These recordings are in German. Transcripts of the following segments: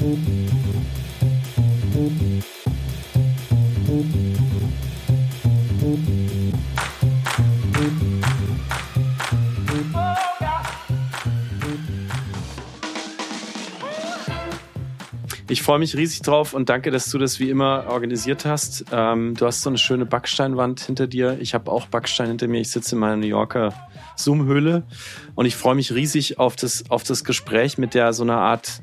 Ich freue mich riesig drauf und danke, dass du das wie immer organisiert hast. Ähm, du hast so eine schöne Backsteinwand hinter dir. Ich habe auch Backstein hinter mir. Ich sitze in meiner New Yorker Zoom-Höhle und ich freue mich riesig auf das, auf das Gespräch mit der so einer Art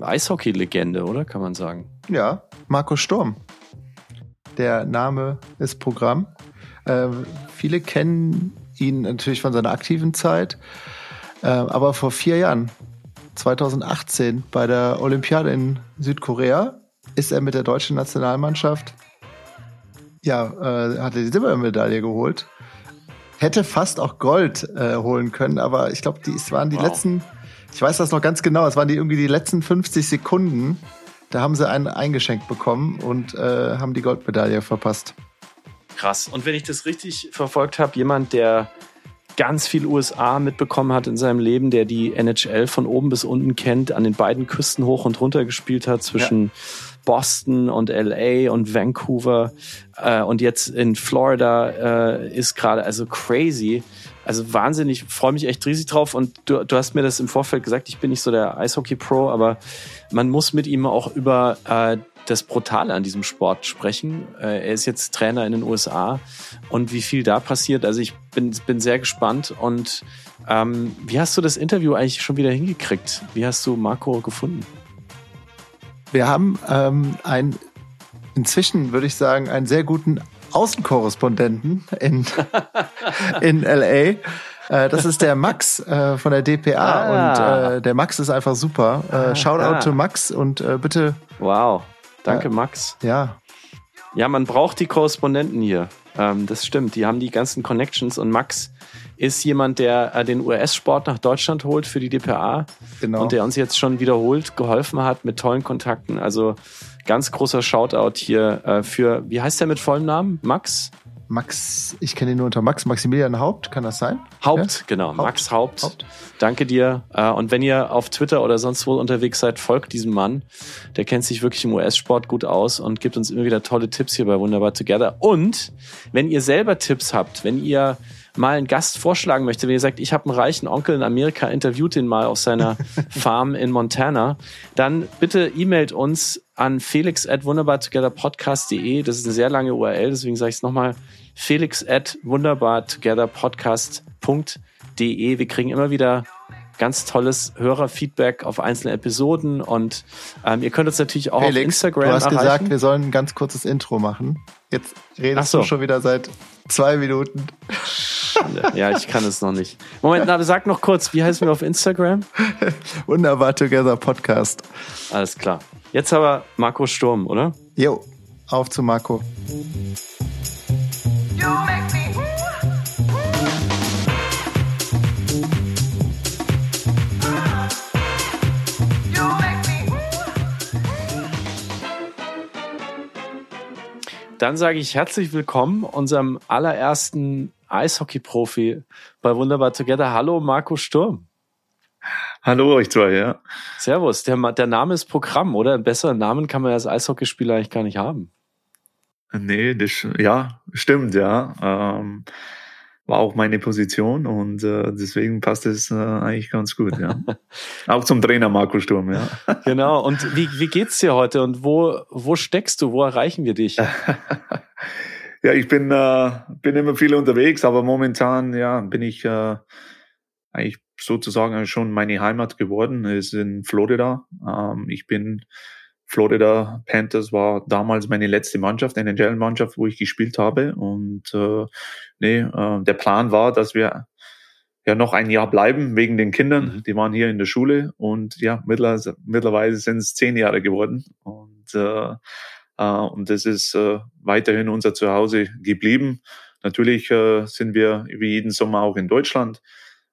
Eishockey-Legende, oder? Kann man sagen. Ja, Marco Sturm. Der Name ist Programm. Äh, viele kennen ihn natürlich von seiner aktiven Zeit, äh, aber vor vier Jahren 2018 bei der Olympiade in Südkorea ist er mit der deutschen Nationalmannschaft, ja, äh, hat er die Silbermedaille geholt. Hätte fast auch Gold äh, holen können, aber ich glaube, die es waren die wow. letzten, ich weiß das noch ganz genau, es waren die irgendwie die letzten 50 Sekunden. Da haben sie einen eingeschenkt bekommen und äh, haben die Goldmedaille verpasst. Krass. Und wenn ich das richtig verfolgt habe, jemand, der ganz viel USA mitbekommen hat in seinem Leben, der die NHL von oben bis unten kennt, an den beiden Küsten hoch und runter gespielt hat zwischen ja. Boston und LA und Vancouver äh, und jetzt in Florida äh, ist gerade also crazy. Also wahnsinnig, freue mich echt riesig drauf und du, du hast mir das im Vorfeld gesagt, ich bin nicht so der Eishockey-Pro, aber man muss mit ihm auch über äh, das Brutale an diesem Sport sprechen. Äh, er ist jetzt Trainer in den USA und wie viel da passiert. Also ich bin, bin sehr gespannt. Und ähm, wie hast du das Interview eigentlich schon wieder hingekriegt? Wie hast du Marco gefunden? Wir haben ähm, ein, inzwischen würde ich sagen, einen sehr guten Außenkorrespondenten in, in LA. Äh, das ist der Max äh, von der DPA ah. und äh, der Max ist einfach super. Äh, Shoutout ah. to Max und bitte. Wow. Danke. Max. Ja. Ja, man braucht die Korrespondenten hier. Ähm, das stimmt. Die haben die ganzen Connections und Max ist jemand, der den US-Sport nach Deutschland holt für die DPA genau. und der uns jetzt schon wiederholt geholfen hat mit tollen Kontakten. Also ganz großer Shoutout hier äh, für, wie heißt der mit vollem Namen? Max? Max, ich kenne ihn nur unter Max, Maximilian Haupt, kann das sein? Haupt, ja? genau, Haupt. Max Haupt. Haupt. Danke dir. Äh, und wenn ihr auf Twitter oder sonst wo unterwegs seid, folgt diesem Mann. Der kennt sich wirklich im US-Sport gut aus und gibt uns immer wieder tolle Tipps hier bei Wunderbar Together. Und wenn ihr selber Tipps habt, wenn ihr mal einen Gast vorschlagen möchte, wenn ihr sagt, ich habe einen reichen Onkel in Amerika, interviewt ihn mal auf seiner Farm in Montana, dann bitte e-mailt uns an felix at wunderbartogetherpodcast.de. Das ist eine sehr lange URL, deswegen sage ich es nochmal felix at wunderbartogetherpodcast.de. Wir kriegen immer wieder ganz tolles Hörerfeedback auf einzelne Episoden und ähm, ihr könnt uns natürlich auch Felix, auf Instagram du hast erreichen. gesagt, wir sollen ein ganz kurzes Intro machen. Jetzt redest so. du schon wieder seit zwei Minuten. Ja, ich kann es noch nicht. Moment, na, sag noch kurz, wie heißen wir auf Instagram? Wunderbar Together Podcast. Alles klar. Jetzt aber Marco Sturm, oder? Jo, auf zu Marco. Dann sage ich herzlich willkommen unserem allerersten Eishockey-Profi bei Wunderbar Together. Hallo Marco Sturm. Hallo euch zwei, ja. Servus. Der, der Name ist Programm, oder? Einen besseren Namen kann man als Eishockeyspieler eigentlich gar nicht haben. Nee, das, ja, stimmt, ja. Ähm, war auch meine Position und äh, deswegen passt es äh, eigentlich ganz gut, ja. auch zum Trainer Marco Sturm, ja. genau. Und wie, wie geht's dir heute und wo, wo steckst du? Wo erreichen wir dich? ja, ich bin, äh, bin immer viel unterwegs, aber momentan, ja, bin ich äh, eigentlich sozusagen schon meine Heimat geworden, ist in Florida. Ähm, ich bin Florida Panthers war damals meine letzte Mannschaft, eine NHL-Mannschaft, wo ich gespielt habe. Und äh, nee, äh, der Plan war, dass wir ja noch ein Jahr bleiben wegen den Kindern. Mhm. Die waren hier in der Schule und ja, mittlerweile, mittlerweile sind es zehn Jahre geworden. Und, äh, äh, und das ist äh, weiterhin unser Zuhause geblieben. Natürlich äh, sind wir wie jeden Sommer auch in Deutschland.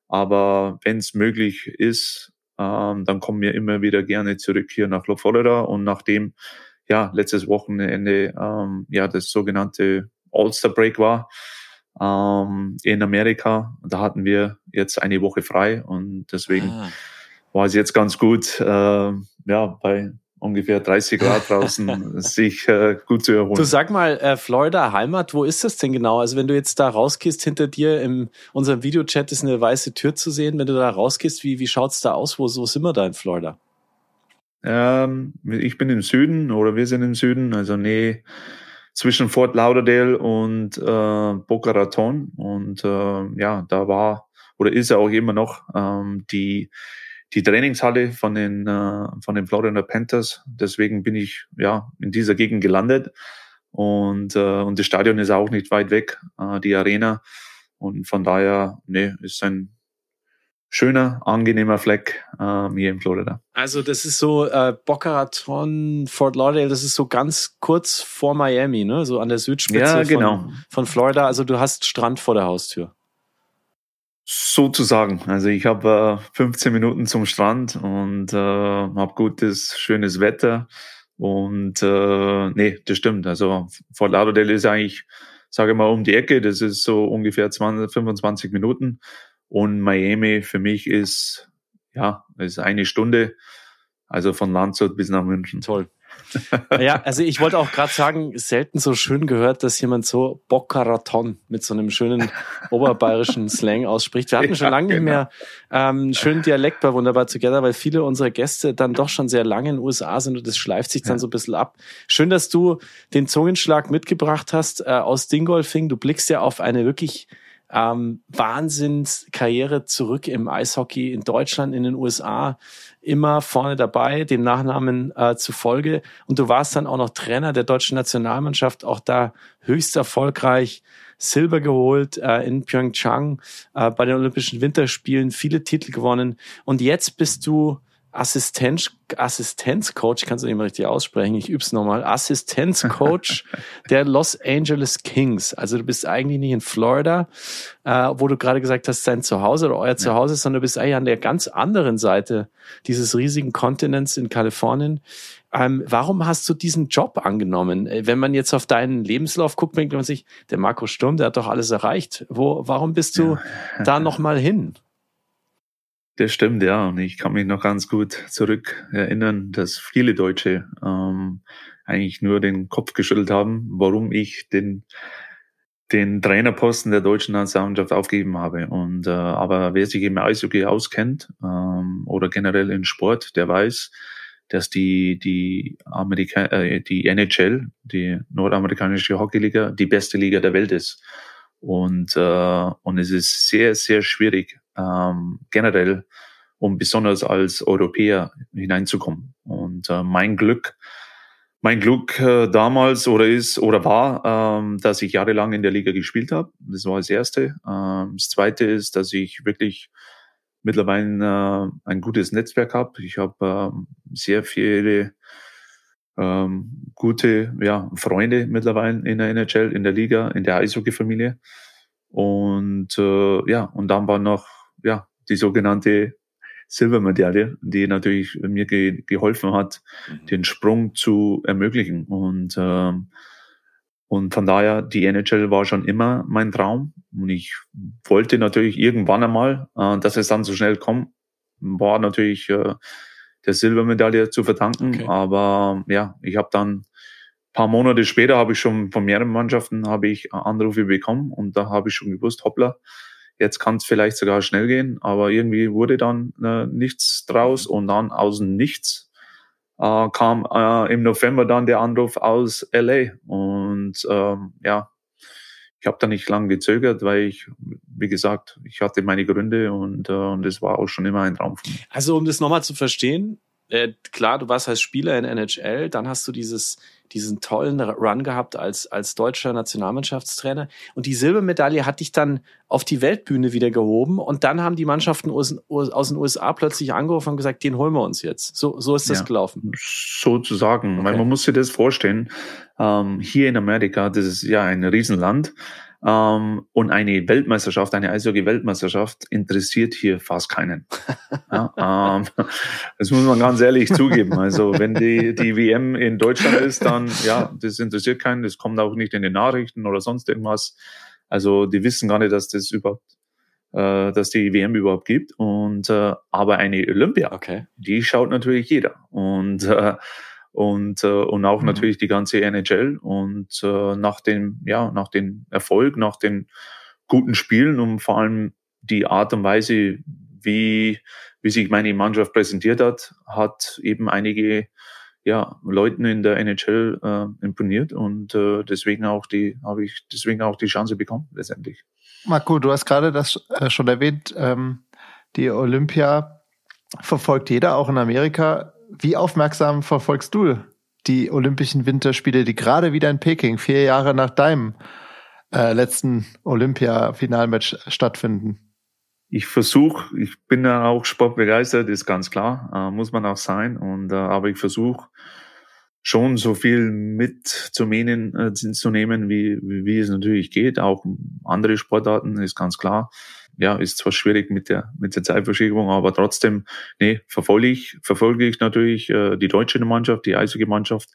Aber wenn es möglich ist, ähm, dann kommen wir immer wieder gerne zurück hier nach Florida und nachdem ja letztes Wochenende ähm, ja das sogenannte All-Star Break war ähm, in Amerika, da hatten wir jetzt eine Woche frei und deswegen ah. war es jetzt ganz gut, äh, ja, bei ungefähr 30 Grad draußen sich äh, gut zu erholen. Du sag mal, äh, Florida Heimat, wo ist das denn genau? Also wenn du jetzt da rausgehst, hinter dir in unserem Videochat ist eine weiße Tür zu sehen. Wenn du da rausgehst, wie, wie schaut's da aus? Wo, wo sind wir da in Florida? Ähm, ich bin im Süden oder wir sind im Süden, also nee, zwischen Fort Lauderdale und äh, Boca Raton. Und äh, ja, da war oder ist ja auch immer noch ähm, die die Trainingshalle von den, äh, von den Florida Panthers. Deswegen bin ich ja in dieser Gegend gelandet. Und, äh, und das Stadion ist auch nicht weit weg, äh, die Arena. Und von daher, nee, ist ein schöner, angenehmer Fleck äh, hier in Florida. Also das ist so äh, Boca Raton, Fort Lauderdale, das ist so ganz kurz vor Miami, ne? So an der Südspitze ja, genau. von, von Florida. Also du hast Strand vor der Haustür. Sozusagen. Also ich habe äh, 15 Minuten zum Strand und äh, habe gutes, schönes Wetter. Und äh, nee, das stimmt. Also Fort Lauderdale ist eigentlich, sage ich mal, um die Ecke. Das ist so ungefähr 20, 25 Minuten. Und Miami für mich ist, ja, ist eine Stunde. Also von Landshut bis nach München. Toll. Ja, also ich wollte auch gerade sagen, selten so schön gehört, dass jemand so Bockaraton mit so einem schönen oberbayerischen Slang ausspricht. Wir hatten schon lange nicht mehr genau. ähm, schönen Dialekt bei Wunderbar Together, weil viele unserer Gäste dann doch schon sehr lange in den USA sind und das schleift sich dann ja. so ein bisschen ab. Schön, dass du den Zungenschlag mitgebracht hast äh, aus Dingolfing. Du blickst ja auf eine wirklich ähm, Wahnsinnskarriere zurück im Eishockey in Deutschland, in den USA, immer vorne dabei, dem Nachnamen äh, zufolge. Und du warst dann auch noch Trainer der deutschen Nationalmannschaft, auch da höchst erfolgreich. Silber geholt äh, in Pyeongchang äh, bei den Olympischen Winterspielen, viele Titel gewonnen. Und jetzt bist du Assistenz, Assistenzcoach, kannst du nicht mal richtig aussprechen, ich üb's nochmal, Assistenzcoach der Los Angeles Kings. Also du bist eigentlich nicht in Florida, äh, wo du gerade gesagt hast, dein Zuhause oder euer ja. Zuhause, sondern du bist eigentlich an der ganz anderen Seite dieses riesigen Kontinents in Kalifornien. Ähm, warum hast du diesen Job angenommen? Äh, wenn man jetzt auf deinen Lebenslauf guckt, denkt man sich, der Marco Sturm, der hat doch alles erreicht. Wo, warum bist du ja. da nochmal hin? Das stimmt, ja. Und ich kann mich noch ganz gut zurück erinnern, dass viele Deutsche ähm, eigentlich nur den Kopf geschüttelt haben, warum ich den den Trainerposten der deutschen Nationalmannschaft aufgegeben habe. Und äh, aber wer sich im Eishockey auskennt ähm, oder generell in Sport, der weiß, dass die die Amerika äh, die NHL, die nordamerikanische Hockeyliga, die beste Liga der Welt ist. Und äh, und es ist sehr sehr schwierig ähm, generell, um besonders als Europäer hineinzukommen. Und äh, mein Glück, mein Glück äh, damals oder ist oder war, ähm, dass ich jahrelang in der Liga gespielt habe. Das war das Erste. Ähm, das Zweite ist, dass ich wirklich mittlerweile äh, ein gutes Netzwerk habe. Ich habe äh, sehr viele ähm, gute ja, Freunde mittlerweile in der NHL, in der Liga, in der Eishockey-Familie. Und äh, ja, und dann war noch ja, die sogenannte Silbermedaille, die natürlich mir ge geholfen hat, mhm. den Sprung zu ermöglichen. Und, ähm, und von daher, die NHL war schon immer mein Traum. Und ich wollte natürlich irgendwann einmal, äh, dass es dann so schnell kommt, war natürlich äh, der Silbermedaille zu verdanken. Okay. Aber ja, ich habe dann paar Monate später habe ich schon von mehreren Mannschaften habe ich Anrufe bekommen und da habe ich schon gewusst, hoppla, Jetzt kann es vielleicht sogar schnell gehen, aber irgendwie wurde dann äh, nichts draus und dann außen nichts äh, kam äh, im November dann der Anruf aus LA und ähm, ja, ich habe da nicht lange gezögert, weil ich, wie gesagt, ich hatte meine Gründe und, äh, und es war auch schon immer ein Traum von mir. Also um das nochmal zu verstehen, äh, klar, du warst als Spieler in NHL, dann hast du dieses, diesen tollen Run gehabt als, als deutscher Nationalmannschaftstrainer. Und die Silbermedaille hat dich dann auf die Weltbühne wieder gehoben. Und dann haben die Mannschaften aus, aus den USA plötzlich angerufen und gesagt, den holen wir uns jetzt. So, so ist das ja, gelaufen. Sozusagen. Okay. Weil man muss sich das vorstellen. Ähm, hier in Amerika, das ist ja ein Riesenland. Ähm, und eine Weltmeisterschaft, eine Eishockey-Weltmeisterschaft interessiert hier fast keinen. ja, ähm, das muss man ganz ehrlich zugeben. Also wenn die, die WM in Deutschland ist, dann ja, das interessiert keinen. Das kommt auch nicht in den Nachrichten oder sonst irgendwas. Also die wissen gar nicht, dass das überhaupt äh, dass die WM überhaupt gibt. Und äh, aber eine Olympia, Okay. die schaut natürlich jeder. Und äh, und äh, und auch Mhm. natürlich die ganze NHL und äh, nach dem ja nach dem Erfolg, nach den guten Spielen und vor allem die Art und Weise, wie wie sich meine Mannschaft präsentiert hat, hat eben einige ja Leuten in der NHL äh, imponiert und äh, deswegen auch die habe ich deswegen auch die Chance bekommen letztendlich. Marco, du hast gerade das äh, schon erwähnt, ähm, die Olympia verfolgt jeder, auch in Amerika. Wie aufmerksam verfolgst du die Olympischen Winterspiele, die gerade wieder in Peking, vier Jahre nach deinem äh, letzten Olympia-Finalmatch stattfinden? ich versuche, ich bin ja auch sportbegeistert, ist ganz klar, äh, muss man auch sein. Und äh, aber ich versuche schon so viel mitzunehmen, äh, zu nehmen, wie, wie, wie es natürlich geht. Auch andere Sportarten ist ganz klar. Ja, ist zwar schwierig mit der mit der Zeitverschiebung, aber trotzdem, nee, verfolge ich verfolge ich natürlich äh, die deutsche Mannschaft, die Eishockey-Mannschaft.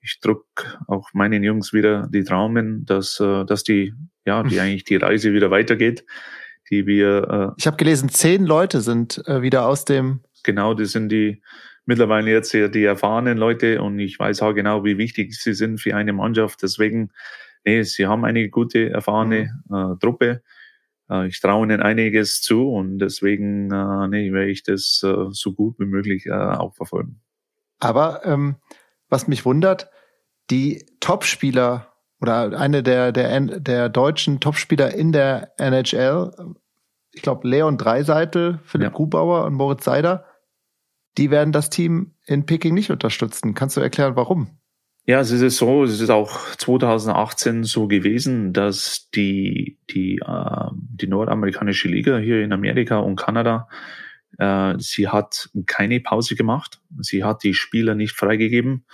Ich drück auch meinen Jungs wieder die Traumen, dass äh, dass die ja die eigentlich die Reise wieder weitergeht die wir Ich habe gelesen, zehn Leute sind äh, wieder aus dem äh, genau, das sind die mittlerweile jetzt ja die erfahrenen Leute und ich weiß auch genau, wie wichtig sie sind für eine Mannschaft. Deswegen, nee, sie haben eine gute, erfahrene äh, Truppe. Äh, ich traue ihnen einiges zu und deswegen, äh, nee, werde ich das äh, so gut wie möglich äh, auch verfolgen. Aber ähm, was mich wundert, die Topspieler oder eine der, der, der deutschen Topspieler in der NHL, ich glaube Leon Dreiseitel, Philipp Ja. Grubauer und Moritz Seider, die werden das Team in Peking nicht unterstützen. Kannst du erklären, warum? Ja, es ist so, es ist auch 2018 so gewesen, dass die, die, äh, die nordamerikanische Liga hier in Amerika und Kanada, äh, sie hat keine Pause gemacht. Sie hat die Spieler nicht freigegeben.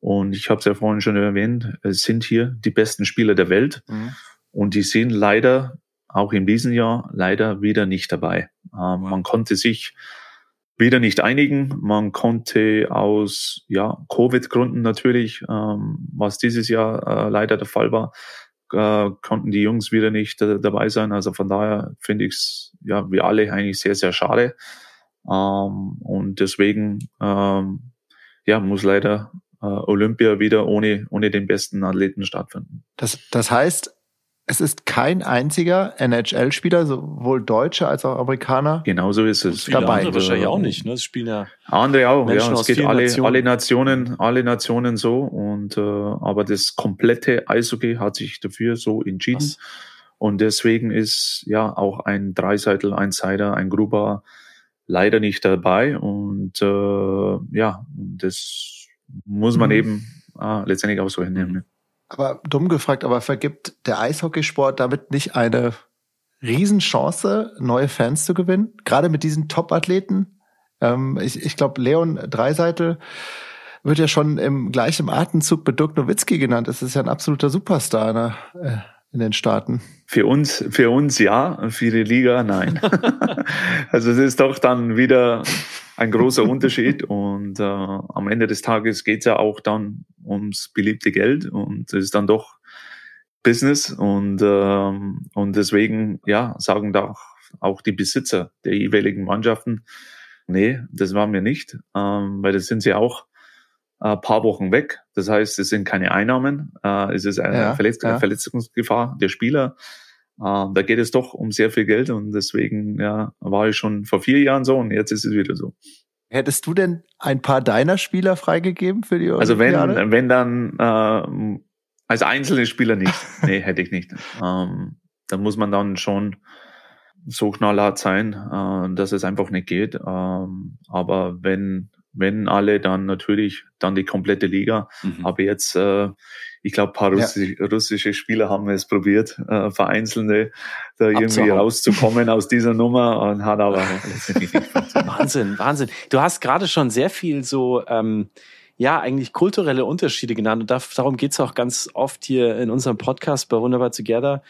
Und ich habe es ja vorhin schon erwähnt, es sind hier die besten Spieler der Welt. Und die sind leider auch in diesem Jahr leider wieder nicht dabei. Ähm, man konnte sich wieder nicht einigen. Man konnte aus ja, Covid-Gründen natürlich, ähm, was dieses Jahr äh, leider der Fall war, äh, konnten die Jungs wieder nicht äh, dabei sein. Also von daher finde ich es, ja, wir alle eigentlich sehr, sehr schade. Ähm, und deswegen, ähm, ja, muss leider äh, Olympia wieder ohne, ohne den besten Athleten stattfinden. Das, das heißt, es ist kein einziger NHL-Spieler, sowohl Deutsche als auch Amerikaner. Genauso ist es. Viele Dabei. andere wahrscheinlich auch Also, nicht. Ne? Es spielen ja Andere auch, Menschen ja. aus Es geht alle, Nationen. alle Nationen, alle Nationen so. Und äh, aber das komplette Eishockey hat sich dafür so entschieden. Was? Und deswegen ist ja auch ein Dreiseitel, ein Seider, ein Gruber leider nicht dabei. Und äh, ja, das muss man Mhm. eben äh, letztendlich auch so hinnehmen. Aber dumm gefragt, aber vergibt der Eishockeysport damit nicht eine Riesenchance, neue Fans zu gewinnen? Gerade mit diesen Top-Athleten? Ähm, ich ich glaube, Leon Dreiseitel wird ja schon im gleichen Atemzug mit Dirk Nowitzki genannt. Das ist ja ein absoluter Superstar ne, äh, in den Staaten. Für uns, für uns ja, für die Liga nein. also es ist doch dann wieder ein großer Unterschied und äh, am Ende des Tages geht es ja auch dann ums beliebte Geld und es ist dann doch Business und ähm, und deswegen ja sagen da auch, auch die Besitzer der jeweiligen Mannschaften, nee, das waren wir nicht, ähm, weil das sind sie auch ein paar Wochen weg. Das heißt, es sind keine Einnahmen, äh, es ist eine Ja, Verletz ja. Verletzungsgefahr der Spieler. Äh, da geht es doch um sehr viel Geld und deswegen ja, war ich schon vor vier Jahren so und jetzt ist es wieder so. Hättest du denn ein paar deiner Spieler freigegeben für die Also wenn, wenn dann äh, als einzelne Spieler nicht. Nee, hätte ich nicht. Ähm, da muss man dann schon so knallhart sein, äh, dass es einfach nicht geht. Ähm, aber wenn, wenn alle, dann natürlich dann die komplette Liga. Mhm. Aber jetzt, äh, ich glaube, paar Ja. russische, Spieler haben es probiert, äh, vereinzelte da irgendwie rauszukommen aus dieser Nummer und hat aber. Wahnsinn, Wahnsinn. Du hast gerade schon sehr viel so, ähm, ja, eigentlich kulturelle Unterschiede genannt. Und da, darum geht's auch ganz oft hier in unserem Podcast bei Wunderbar Together.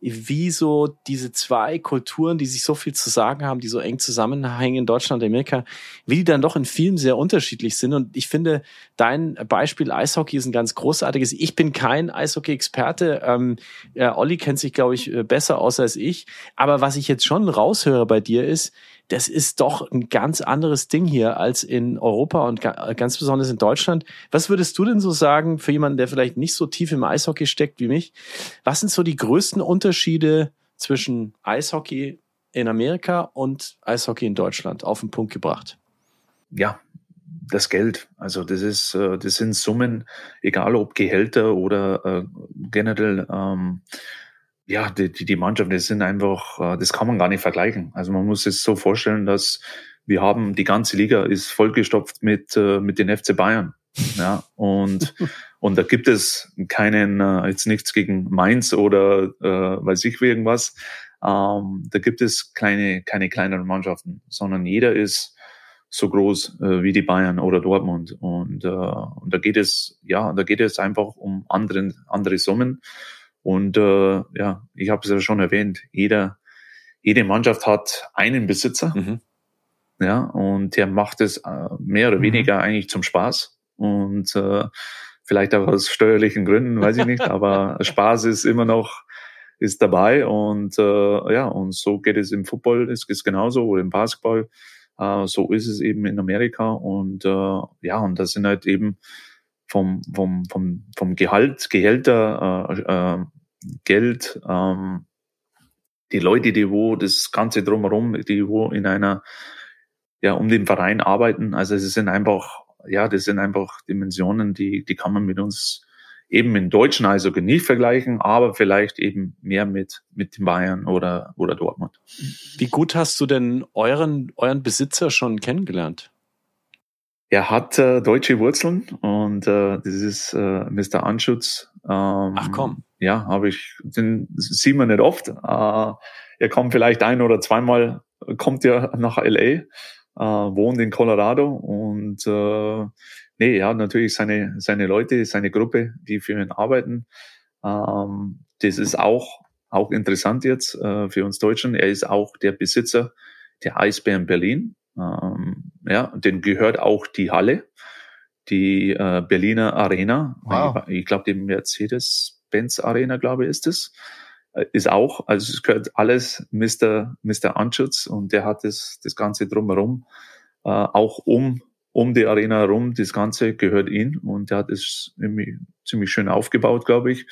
Wie so diese zwei Kulturen, die sich so viel zu sagen haben, die so eng zusammenhängen in Deutschland und Amerika, wie die dann doch in vielen sehr unterschiedlich sind. Und ich finde, dein Beispiel Eishockey ist ein ganz großartiges. Ich bin kein Eishockey-Experte. Ähm, äh, Olli kennt sich, glaube ich, äh, besser aus als ich. Aber was ich jetzt schon raushöre bei dir ist, das ist doch ein ganz anderes Ding hier als in Europa und ganz besonders in Deutschland. Was würdest du denn so sagen für jemanden, der vielleicht nicht so tief im Eishockey steckt wie mich? Was sind so die größten Unterschiede zwischen Eishockey in Amerika und Eishockey in Deutschland auf den Punkt gebracht? Ja, das Geld. Also das ist, äh, das sind Summen, egal ob Gehälter oder äh, generell ähm, ja, die, die, die Mannschaft, das sind einfach, äh, das kann man gar nicht vergleichen. Also man muss es so vorstellen, dass wir haben, die ganze Liga ist vollgestopft mit, äh, mit den FC Bayern. Ja, und, und da gibt es keinen, äh, jetzt nichts gegen Mainz oder äh, weiß ich irgendwas. Ähm, da gibt es kleine, keine kleineren Mannschaften, sondern jeder ist so groß äh, wie die Bayern oder Dortmund. Und, äh, und da geht es, ja, da geht es einfach um anderen, andere Summen. Und äh, ja, ich habe es ja schon erwähnt, jeder, jede Mannschaft hat einen Besitzer. Mhm. Ja, und der macht es äh, mehr oder mhm. weniger eigentlich zum Spaß. Und äh, vielleicht auch aus steuerlichen Gründen, weiß ich nicht, aber Spaß ist immer noch ist dabei und äh, ja und so geht es im Football ist es genauso oder im Basketball äh, so ist es eben in Amerika und äh, ja und das sind halt eben vom vom vom vom Gehalt Gehälter äh, äh, Geld, ähm, die Leute, die wo das Ganze drumherum, die wo in einer, ja, um den Verein arbeiten. Also es sind einfach, ja, das sind einfach Dimensionen, die, die kann man mit uns eben in deutschen Eishockey nicht vergleichen, aber vielleicht eben mehr mit, mit den Bayern oder, oder Dortmund. Wie gut hast du denn euren, euren Besitzer schon kennengelernt? Er hat äh, deutsche Wurzeln und äh, das ist äh, Mr. Anschutz. Ähm, Ach komm. Ja, habe ich, den sieht man nicht oft. Äh, er kommt vielleicht ein oder zweimal, kommt er nach LA, äh, wohnt in Colorado und äh, nee, er hat natürlich seine, seine Leute, seine Gruppe, die für ihn arbeiten. Ähm, das ist auch, auch interessant jetzt äh, für uns Deutschen. Er ist auch der Besitzer der Eisbären Berlin. Ähm, ja, den gehört auch die Halle, die äh, Berliner Arena. Wow. Ich, ich glaube, die Mercedes-Benz Arena, glaube ich, ist es. Äh, ist auch, also es gehört alles Mr. Mr. Anschutz und der hat das, das Ganze drumherum, äh, auch um, um die Arena herum, das Ganze gehört ihm und der hat es ziemlich schön aufgebaut, glaube ich.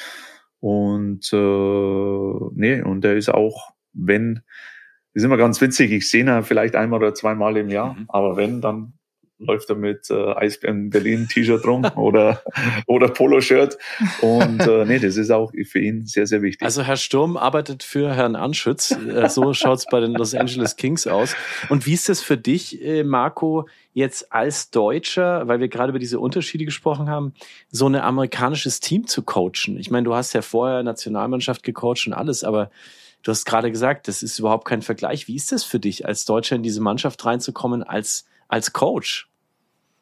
Und äh, nee, und der ist auch, wenn ist immer ganz witzig. Ich sehe ihn vielleicht einmal oder zweimal im Jahr, mhm. aber wenn, dann läuft er mit äh, Eisbären Berlin T-Shirt rum oder oder Poloshirt und äh, nee, das ist auch für ihn sehr sehr wichtig. Also Herr Sturm arbeitet für Herrn Anschütz, äh, so schaut's bei den Los Angeles Kings aus. Und wie ist das für dich, äh, Marco, jetzt als Deutscher, weil wir gerade über diese Unterschiede gesprochen haben, so ein amerikanisches Team zu coachen? Ich meine, du hast ja vorher Nationalmannschaft gecoacht und alles, aber Du hast gerade gesagt, das ist überhaupt kein Vergleich. Wie ist das für dich, als Deutscher in diese Mannschaft reinzukommen, als, als Coach?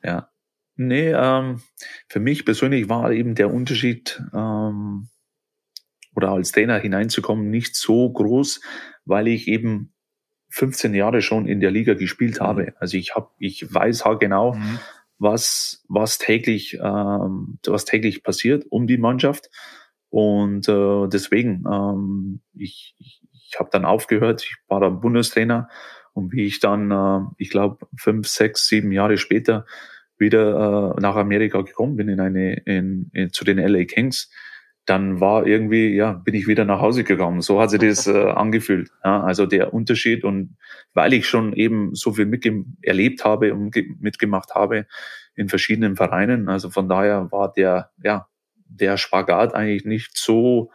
Ja, nee, ähm, für mich persönlich war eben der Unterschied, ähm, oder als Trainer hineinzukommen, nicht so groß, weil ich eben 15 Jahre schon in der Liga gespielt habe. Mhm. Also ich habe, ich weiß halt genau, mhm. was was täglich ähm, was täglich passiert um die Mannschaft und äh, deswegen, ähm, ich, ich, ich habe dann aufgehört, ich war dann Bundestrainer und wie ich dann, äh, ich glaube, fünf, sechs, sieben Jahre später wieder äh, nach Amerika gekommen bin in eine in, in zu den LA Kings, dann war irgendwie ja bin ich wieder nach Hause gegangen. So hat sich das äh, angefühlt. Ja, also der Unterschied und weil ich schon eben so viel mitge erlebt habe und mitgemacht habe in verschiedenen Vereinen, also von daher war der ja der Spagat eigentlich nicht so,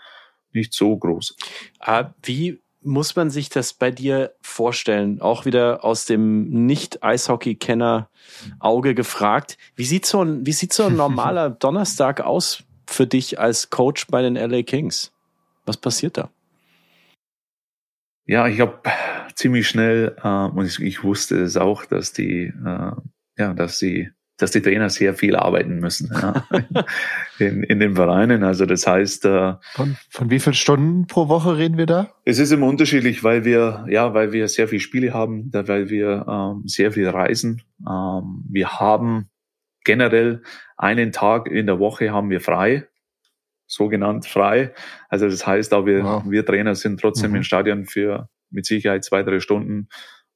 nicht so groß. Ah, wie muss man sich das bei dir vorstellen? Auch wieder aus dem Nicht-Eishockey-Kenner Auge gefragt. Wie sieht so ein, wie sieht so ein normaler Donnerstag aus für dich als Coach bei den LA Kings? Was passiert da? Ja, ich habe ziemlich schnell äh, und ich, ich, wusste es auch, dass die, äh, ja, dass die dass die Trainer sehr viel arbeiten müssen ja, in, in den Vereinen. Also das heißt, äh, von, von wie vielen Stunden pro Woche reden wir da? Es ist immer unterschiedlich, weil wir ja, weil wir sehr viele Spiele haben, weil wir ähm, sehr viel reisen. Ähm, wir haben generell einen Tag in der Woche haben wir frei, sogenannt frei. Also das heißt, auch wir, wow. wir Trainer sind trotzdem mhm. im Stadion für mit Sicherheit zwei drei Stunden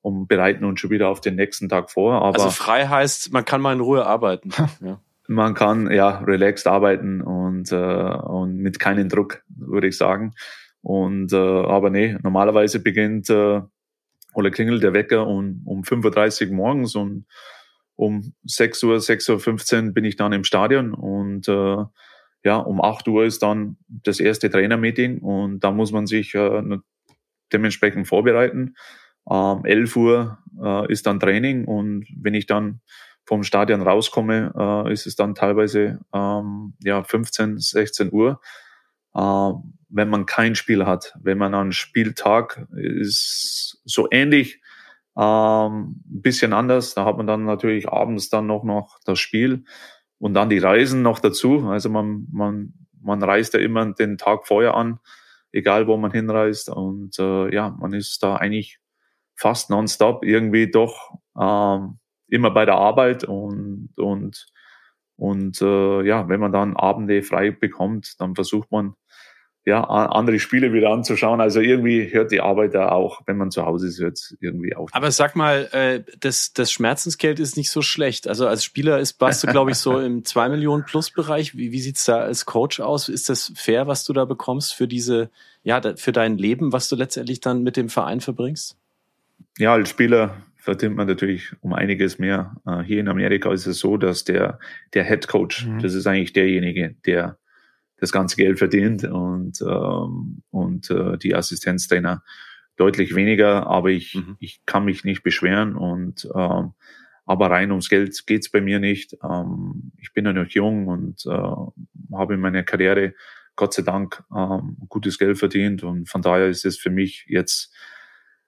und bereiten uns schon wieder auf den nächsten Tag vor. Aber also frei heißt, man kann mal in Ruhe arbeiten. ja. Man kann ja relaxed arbeiten und, äh, und mit keinem Druck, würde ich sagen. Und äh, aber nee, normalerweise beginnt äh, oder klingelt der Wecker um, um 5.30 Uhr morgens und um 6 Uhr, 6.15 Uhr bin ich dann im Stadion und äh, ja, um 8 Uhr ist dann das erste Trainermeeting und da muss man sich äh, dementsprechend vorbereiten. Ähm, 11 Uhr äh, ist dann Training und wenn ich dann vom Stadion rauskomme, äh, ist es dann teilweise ähm, ja 15, 16 Uhr. Äh, wenn man kein Spiel hat, wenn man einen Spieltag ist so ähnlich, ähm, ein bisschen anders. Da hat man dann natürlich abends dann noch noch das Spiel und dann die Reisen noch dazu. Also man man man reist ja immer den Tag vorher an, egal wo man hinreist und äh, ja, man ist da eigentlich fast nonstop irgendwie doch ähm, immer bei der Arbeit und und und äh, ja, wenn man dann Abende frei bekommt, dann versucht man ja andere Spiele wieder anzuschauen. Also irgendwie hört die Arbeit da auch, wenn man zu Hause ist, hört irgendwie auch. Aber sag mal, äh, das, das Schmerzensgeld ist nicht so schlecht. Also als Spieler ist warst du, glaube ich, so im zwei Millionen Plus Bereich. Wie, wie sieht's da als Coach aus? Ist das fair, was du da bekommst für diese, ja, für dein Leben, was du letztendlich dann mit dem Verein verbringst? Ja, als Spieler verdient man natürlich um einiges mehr. Äh, hier in Amerika ist es so, dass der, der Head Coach, mhm. das ist eigentlich derjenige, der das ganze Geld verdient und, ähm, und äh, die Assistenztrainer deutlich weniger, aber ich, mhm. ich kann mich nicht beschweren und ähm, aber rein ums Geld geht's bei mir nicht. Ähm, ich bin ja noch jung und äh, habe in meiner Karriere Gott sei Dank ähm, gutes Geld verdient und von daher ist es für mich jetzt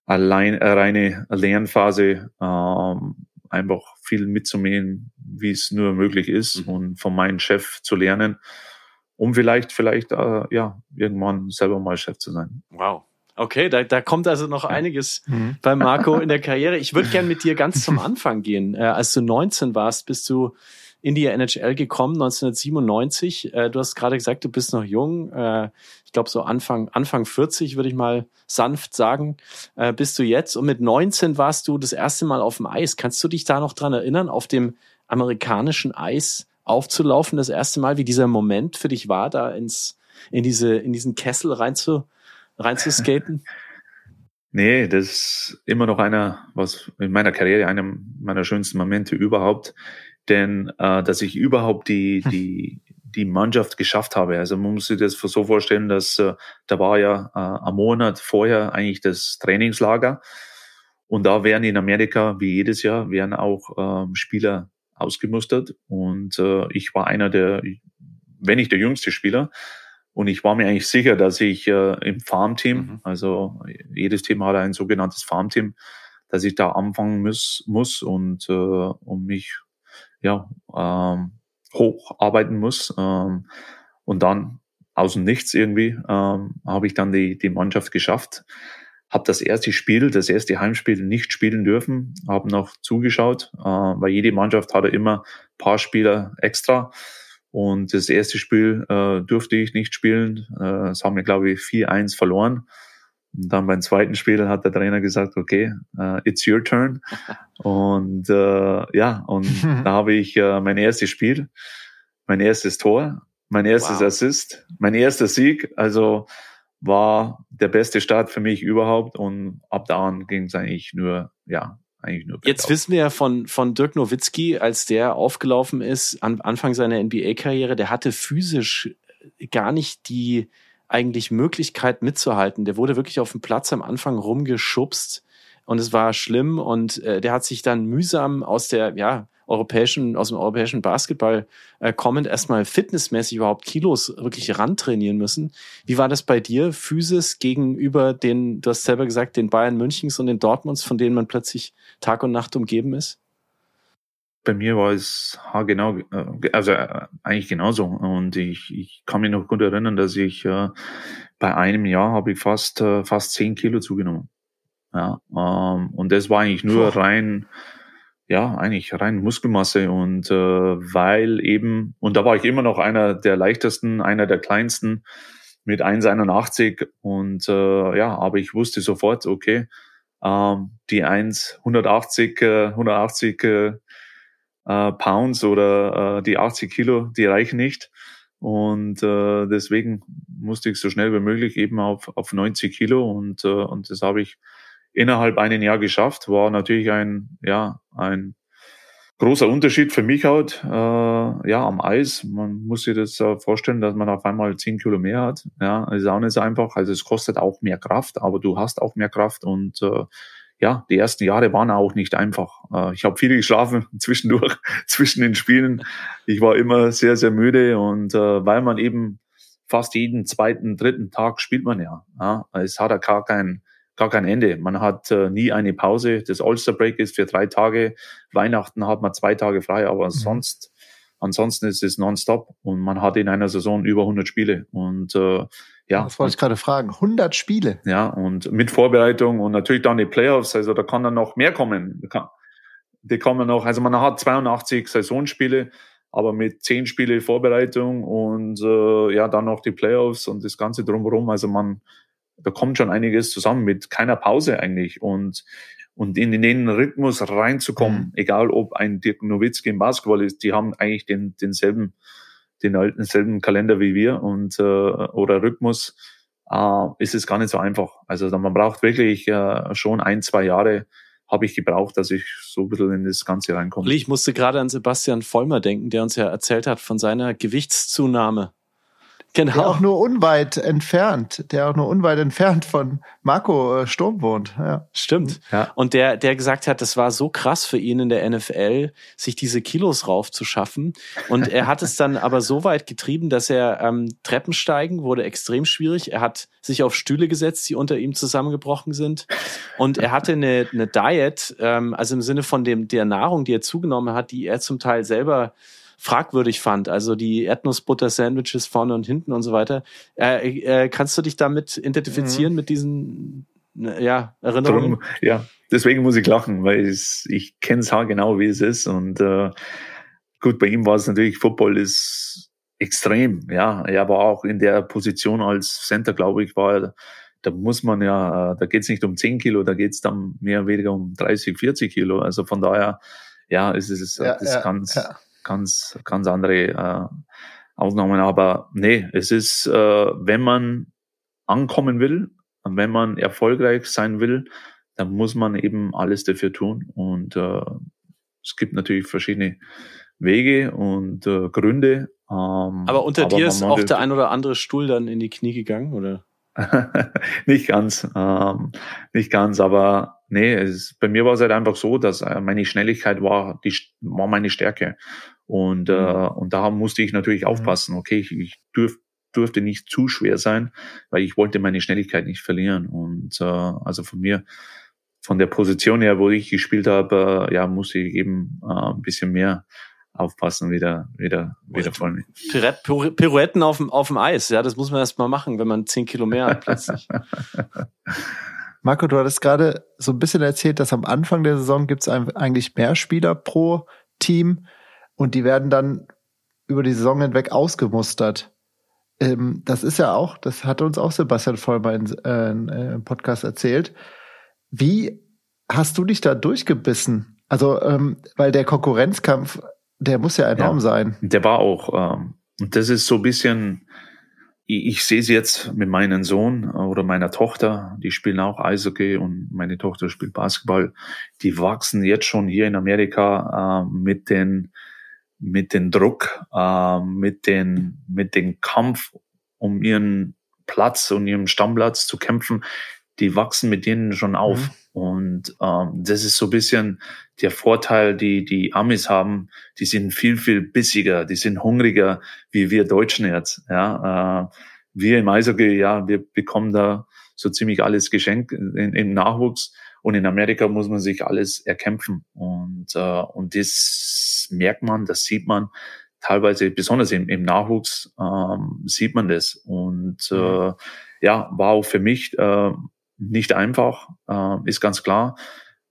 allein eine reine Lernphase, ähm, einfach viel mitzumähen, wie es nur möglich ist mhm. und von meinem Chef zu lernen, um vielleicht, vielleicht, äh, ja, irgendwann selber mal Chef zu sein. Wow. Okay, da, da kommt also noch einiges mhm. bei Marco in der Karriere. Ich würde gern mit dir ganz zum Anfang gehen. Äh, als du 19 warst, bist du in die NHL gekommen, 1997. Äh, du hast gerade gesagt, du bist noch jung. Äh, ich glaube, so Anfang, Anfang 40, würde ich mal sanft sagen, äh, bist du jetzt. Und mit 19 warst du das erste Mal auf dem Eis. Kannst du dich da noch dran erinnern, auf dem amerikanischen Eis aufzulaufen, das erste Mal, wie dieser Moment für dich war, da ins, in diese, in diesen Kessel rein zu, rein zu skaten? Nee, das ist immer noch einer, was in meiner Karriere einer meiner schönsten Momente überhaupt denn äh, dass ich überhaupt die, hm. die, die Mannschaft geschafft habe. Also man muss sich das so vorstellen, dass äh, da war ja äh, am Monat vorher eigentlich das Trainingslager und da werden in Amerika, wie jedes Jahr, werden auch äh, Spieler ausgemustert und äh, ich war einer der, wenn nicht der jüngste Spieler, und ich war mir eigentlich sicher, dass ich äh, im Farmteam, mhm. also jedes Team hat ein sogenanntes Farmteam, dass ich da anfangen muss, muss und äh, um mich ja, ähm, hocharbeiten muss. Ähm, und dann aus dem Nichts irgendwie ähm, habe ich dann die, die Mannschaft geschafft. Habe das erste Spiel, das erste Heimspiel nicht spielen dürfen, habe noch zugeschaut, äh, weil jede Mannschaft hatte immer paar Spieler extra. Und das erste Spiel äh, durfte ich nicht spielen. Äh, das haben wir, glaube ich, 4-1 verloren. Und dann beim zweiten Spiel hat der Trainer gesagt, okay, uh, it's your turn. Und äh, ja, und da habe ich äh, mein erstes Spiel, mein erstes Tor, mein erstes wow. Assist, mein erster Sieg. Also war der beste Start für mich überhaupt. Und ab da an ging es eigentlich nur, ja, eigentlich nur. Jetzt wissen wir ja von, von Dirk Nowitzki, als der aufgelaufen ist, an Anfang seiner NBA-Karriere, der hatte physisch gar nicht die, eigentlich Möglichkeit mitzuhalten. Der wurde wirklich auf dem Platz am Anfang rumgeschubst und es war schlimm und äh, der hat sich dann mühsam aus der ja europäischen aus dem europäischen Basketball äh, kommend erstmal fitnessmäßig überhaupt Kilos wirklich rantrainieren müssen. Wie war das bei dir Physis gegenüber den du hast selber gesagt den Bayern Münchens und den Dortmunds, von denen man plötzlich Tag und Nacht umgeben ist? Bei mir war es genau, äh, also äh, eigentlich genauso. Und ich, ich kann mich noch gut erinnern, dass ich äh, bei einem Jahr habe ich fast äh, fast zehn Kilo zugenommen. Ja, ähm, und das war eigentlich nur Puh. rein, ja, eigentlich rein Muskelmasse und äh, weil eben, und da war ich immer noch einer der leichtesten, einer der kleinsten mit 1,81 und äh, ja, aber ich wusste sofort, okay, ähm, die 1, 180, äh, 180 äh, äh, Pounds oder äh, die 80 Kilo, die reichen nicht. Und äh, deswegen musste ich so schnell wie möglich eben auf, auf 90 Kilo und, äh, und das habe ich innerhalb einen Jahr geschafft. War natürlich ein, ja, ein großer Unterschied für mich halt, äh, ja, am Eis. Man muss sich das äh, vorstellen, dass man auf einmal 10 Kilo mehr hat. Ja, ist auch nicht so einfach. Also es kostet auch mehr Kraft, aber du hast auch mehr Kraft und äh, ja, die ersten Jahre waren auch nicht einfach. Äh, ich habe viel geschlafen zwischendurch, zwischen den Spielen. Ich war immer sehr, sehr müde und äh, weil man eben fast jeden zweiten, dritten Tag spielt man ja. ja es hat ja gar kein, gar kein Ende. Man hat äh, nie eine Pause. Das All-Star Break ist für drei Tage. Weihnachten hat man zwei Tage frei, aber mhm. sonst, ansonsten ist es nonstop und man hat in einer Saison über 100 Spiele und äh, ja. Das wollte ich gerade fragen. 100 Spiele. Ja, und mit Vorbereitung und natürlich dann die Playoffs. Also da kann dann noch mehr kommen. Die kommen noch, also man hat 82 Saisonspiele, aber mit 10 Spiele Vorbereitung und äh, ja, dann noch die Playoffs und das Ganze drumherum. Also man, da kommt schon einiges zusammen mit keiner Pause eigentlich. Und, und in den Rhythmus reinzukommen, mhm. egal ob ein Dirk Nowitzki im Basketball ist, die haben eigentlich den, denselben den alten selben Kalender wie wir und äh, oder Rhythmus, äh, ist es gar nicht so einfach. Also man braucht wirklich äh, schon ein, zwei Jahre habe ich gebraucht, dass ich so ein bisschen in das Ganze reinkomme. Ich musste gerade an Sebastian Vollmer denken, der uns ja erzählt hat von seiner Gewichtszunahme. Genau. Der auch nur unweit entfernt, der auch nur unweit entfernt von Marco äh, Sturm wohnt. Ja. Stimmt. Ja. Und der, der gesagt hat, das war so krass für ihn in der NFL, sich diese Kilos raufzuschaffen. Und er hat es dann aber so weit getrieben, dass er ähm, Treppensteigen wurde extrem schwierig. Er hat sich auf Stühle gesetzt, die unter ihm zusammengebrochen sind. Und er hatte eine, eine Diet, ähm, also im Sinne von dem der Nahrung, die er zugenommen hat, die er zum Teil selber fragwürdig fand. Also die Erdnussbutter-Sandwiches vorne und hinten und so weiter. Äh, äh, kannst du dich damit identifizieren mhm. mit diesen ja, Erinnerungen? Drum, ja, deswegen muss ich lachen, weil ich, ich kenne es genau, wie es ist. Und äh, gut, bei ihm war es natürlich, Football ist extrem. Ja, er war auch in der Position als Center, glaube ich, war er da muss man ja, äh, da geht es nicht um 10 Kilo, da geht es dann mehr oder weniger um 30, 40 Kilo. Also von daher, ja, es ist, ja, das ja, ganz, ja ganz, ganz andere äh, Ausnahmen. Aber nee, es ist, äh, wenn man ankommen will, wenn man erfolgreich sein will, dann muss man eben alles dafür tun. Und äh, es gibt natürlich verschiedene Wege und äh, Gründe. Ähm, aber unter aber dir ist auch der ein oder andere Stuhl dann in die Knie gegangen, oder? nicht ganz, ähm, nicht ganz, aber nee, es, bei mir war es halt einfach so, dass äh, meine Schnelligkeit war, die war meine Stärke. Und, mhm. äh, und da musste ich natürlich mhm. aufpassen, okay, ich, ich dürf, durfte nicht zu schwer sein, weil ich wollte meine Schnelligkeit nicht verlieren. Und äh, also von mir, von der Position her, wo ich gespielt habe, äh, ja, musste ich eben äh, ein bisschen mehr aufpassen, wieder, wieder, wieder voll. Pirouetten auf dem, auf dem Eis, ja, das muss man erst mal machen, wenn man zehn Kilo mehr hat plötzlich. Marco, du hattest gerade so ein bisschen erzählt, dass am Anfang der Saison gibt es eigentlich mehr Spieler pro Team und die werden dann über die Saison hinweg ausgemustert. Ähm, das ist ja auch, das hat uns auch Sebastian Vollmer in, äh, äh, im Podcast erzählt. Wie hast du dich da durchgebissen? Also, ähm, weil der Konkurrenzkampf, der muss ja enorm ja, sein. Der war auch, ähm, und das ist so ein bisschen, ich, ich sehe es jetzt mit meinem Sohn oder meiner Tochter, die spielen auch Eishockey und meine Tochter spielt Basketball. Die wachsen jetzt schon hier in Amerika äh, mit den mit dem Druck, äh, mit den, mit dem Kampf um ihren Platz und ihren Stammplatz zu kämpfen, die wachsen mit denen schon auf. Mhm. Und ähm, das ist so ein bisschen der Vorteil, die die Amis haben. Die sind viel, viel bissiger, die sind hungriger, wie wir Deutschen jetzt. Ja, äh, wir im Eishockey, ja, wir bekommen da so ziemlich alles geschenkt in, im Nachwuchs. Und in Amerika muss man sich alles erkämpfen. Und, äh, und das das merkt man, das sieht man teilweise, besonders im, im Nachwuchs, ähm, sieht man das. Und mhm. äh, ja, war auch für mich äh, nicht einfach, äh, ist ganz klar.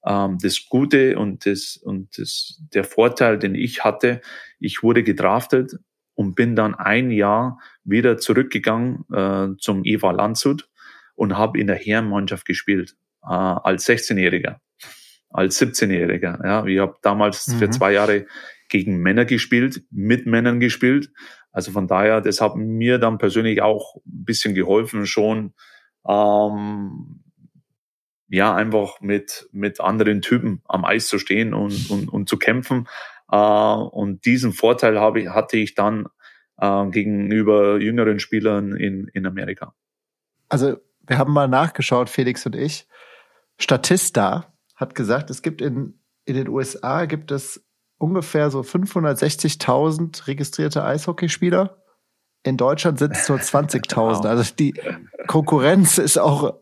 Ähm, das Gute und das und das der Vorteil, den ich hatte, ich wurde gedraftet und bin dann ein Jahr wieder zurückgegangen äh, zum Eva Landshut und habe in der Herrenmannschaft gespielt äh, als 16-Jähriger, als 17-Jähriger. Ja, ich habe damals mhm. für zwei Jahre gegen Männer gespielt, mit Männern gespielt. Also von daher, das hat mir dann persönlich auch ein bisschen geholfen, schon ähm, ja einfach mit mit anderen Typen am Eis zu stehen und und, und zu kämpfen. Äh, und diesen Vorteil habe ich, hatte ich dann äh, gegenüber jüngeren Spielern in in Amerika. Also wir haben mal nachgeschaut, Felix und ich. Statista hat gesagt, es gibt in, in den USA gibt es ungefähr so 560.000 registrierte Eishockeyspieler. In Deutschland sind es nur 20.000. Also die Konkurrenz ist auch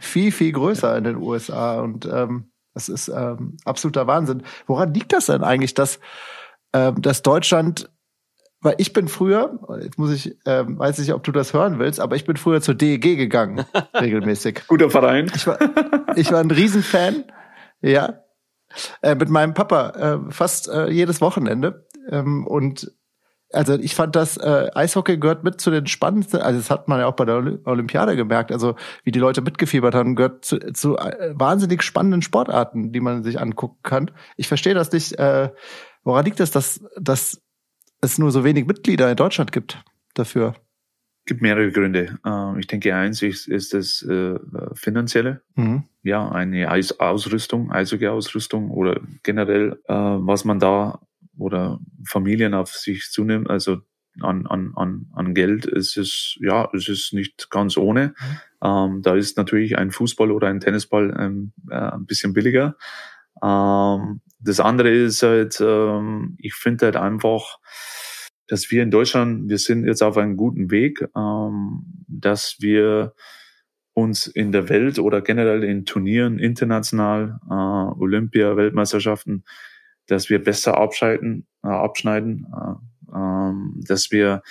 viel, viel größer in den USA und ähm, das ist ähm, absoluter Wahnsinn. Woran liegt das denn eigentlich, dass, ähm, dass Deutschland weil ich bin früher, jetzt muss ich, ähm, weiß nicht, ob du das hören willst, aber ich bin früher zur DEG gegangen, regelmäßig. Guter Verein. Ich war, ich war ein Riesenfan, ja, äh, mit meinem Papa äh, fast äh, jedes Wochenende. Ähm, und also ich fand das äh, Eishockey gehört mit zu den spannendsten, also das hat man ja auch bei der Olympiade gemerkt, also wie die Leute mitgefiebert haben, gehört zu, zu äh, wahnsinnig spannenden Sportarten, die man sich angucken kann. Ich verstehe das nicht. Äh, woran liegt es, dass, dass es nur so wenig Mitglieder in Deutschland gibt dafür? gibt mehrere Gründe. Äh, ich denke, eins ist, ist das äh, finanzielle. Mhm. Ja, eine Eisausrüstung, Eishockey-Ausrüstung oder generell, äh, was man da oder Familien auf sich zunimmt, also an, an, an, an Geld, es ist, ja, es ist nicht ganz ohne. Mhm. Ähm, da ist natürlich ein Fußball oder ein Tennisball ähm, äh, ein bisschen billiger. Ähm, das andere ist halt, ähm, ich finde halt einfach, dass wir in Deutschland, wir sind jetzt auf einem guten Weg, ähm, dass wir uns in der Welt oder generell in Turnieren international, äh, Olympia, Weltmeisterschaften, dass wir besser abschalten, äh, abschneiden, äh, ähm, dass wir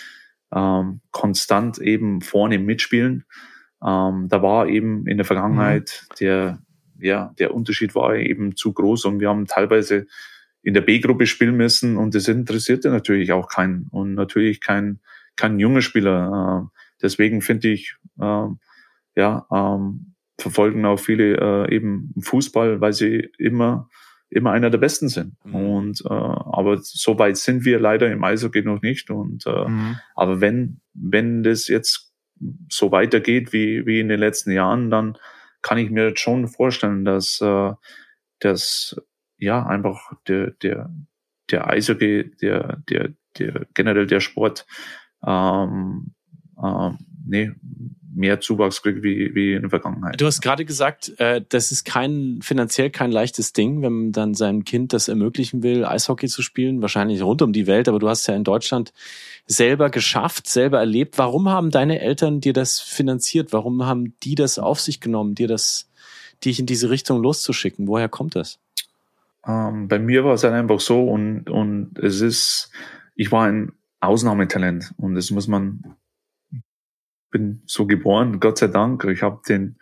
ähm, konstant eben vorne mitspielen. Ähm, da war eben in der Vergangenheit mhm. der, ja, der Unterschied war eben zu groß und wir haben teilweise in der B-Gruppe spielen müssen und das interessierte natürlich auch keinen und natürlich kein, kein junger Spieler. Äh, deswegen finde ich, äh, ja, ähm, verfolgen auch viele äh, eben Fußball, weil sie immer immer einer der Besten sind. Mhm. Und äh, aber so weit sind wir leider im Eishockey noch nicht. Und äh, mhm. aber wenn wenn das jetzt so weitergeht wie wie in den letzten Jahren, dann kann ich mir schon vorstellen, dass äh, dass ja, einfach der, der, der Eishockey, der, der, der, generell der Sport, ähm, ähm, nee, mehr Zuwachs kriegt wie, wie in der Vergangenheit. Du hast gerade gesagt, äh, das ist kein finanziell kein leichtes Ding, wenn man dann seinem Kind das ermöglichen will, Eishockey zu spielen, wahrscheinlich rund um die Welt, aber du hast ja in Deutschland selber geschafft, selber erlebt. Warum haben deine Eltern dir das finanziert? Warum haben die das auf sich genommen, dir das, dich in diese Richtung loszuschicken? Woher kommt das? Ähm, bei mir war es halt einfach so und, und es ist, ich war ein Ausnahmetalent und das muss man, bin so geboren, Gott sei Dank. Ich habe den,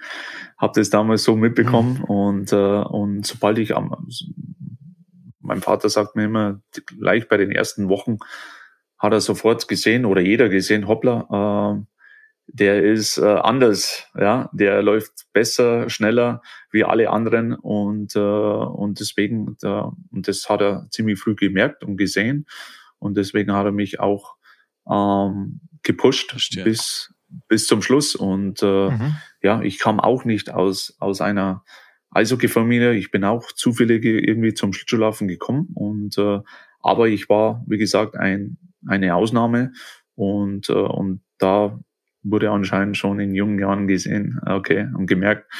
habe das damals so mitbekommen mhm. und äh, und sobald ich am, mein Vater sagt mir immer gleich bei den ersten Wochen hat er sofort gesehen oder jeder gesehen, hoppla, äh, der ist äh, anders, ja, der läuft besser, schneller wie alle anderen und äh, und deswegen äh, und das hat er ziemlich früh gemerkt und gesehen und deswegen hat er mich auch ähm, gepusht Verstehe. bis bis zum Schluss und äh, mhm. ja, ich kam auch nicht aus aus einer Eishockey-Familie, ich bin auch zufällig irgendwie zum Schlittschuhlaufen gekommen und äh, aber ich war wie gesagt ein eine Ausnahme und äh, und da wurde anscheinend schon in jungen Jahren gesehen, okay, und gemerkt,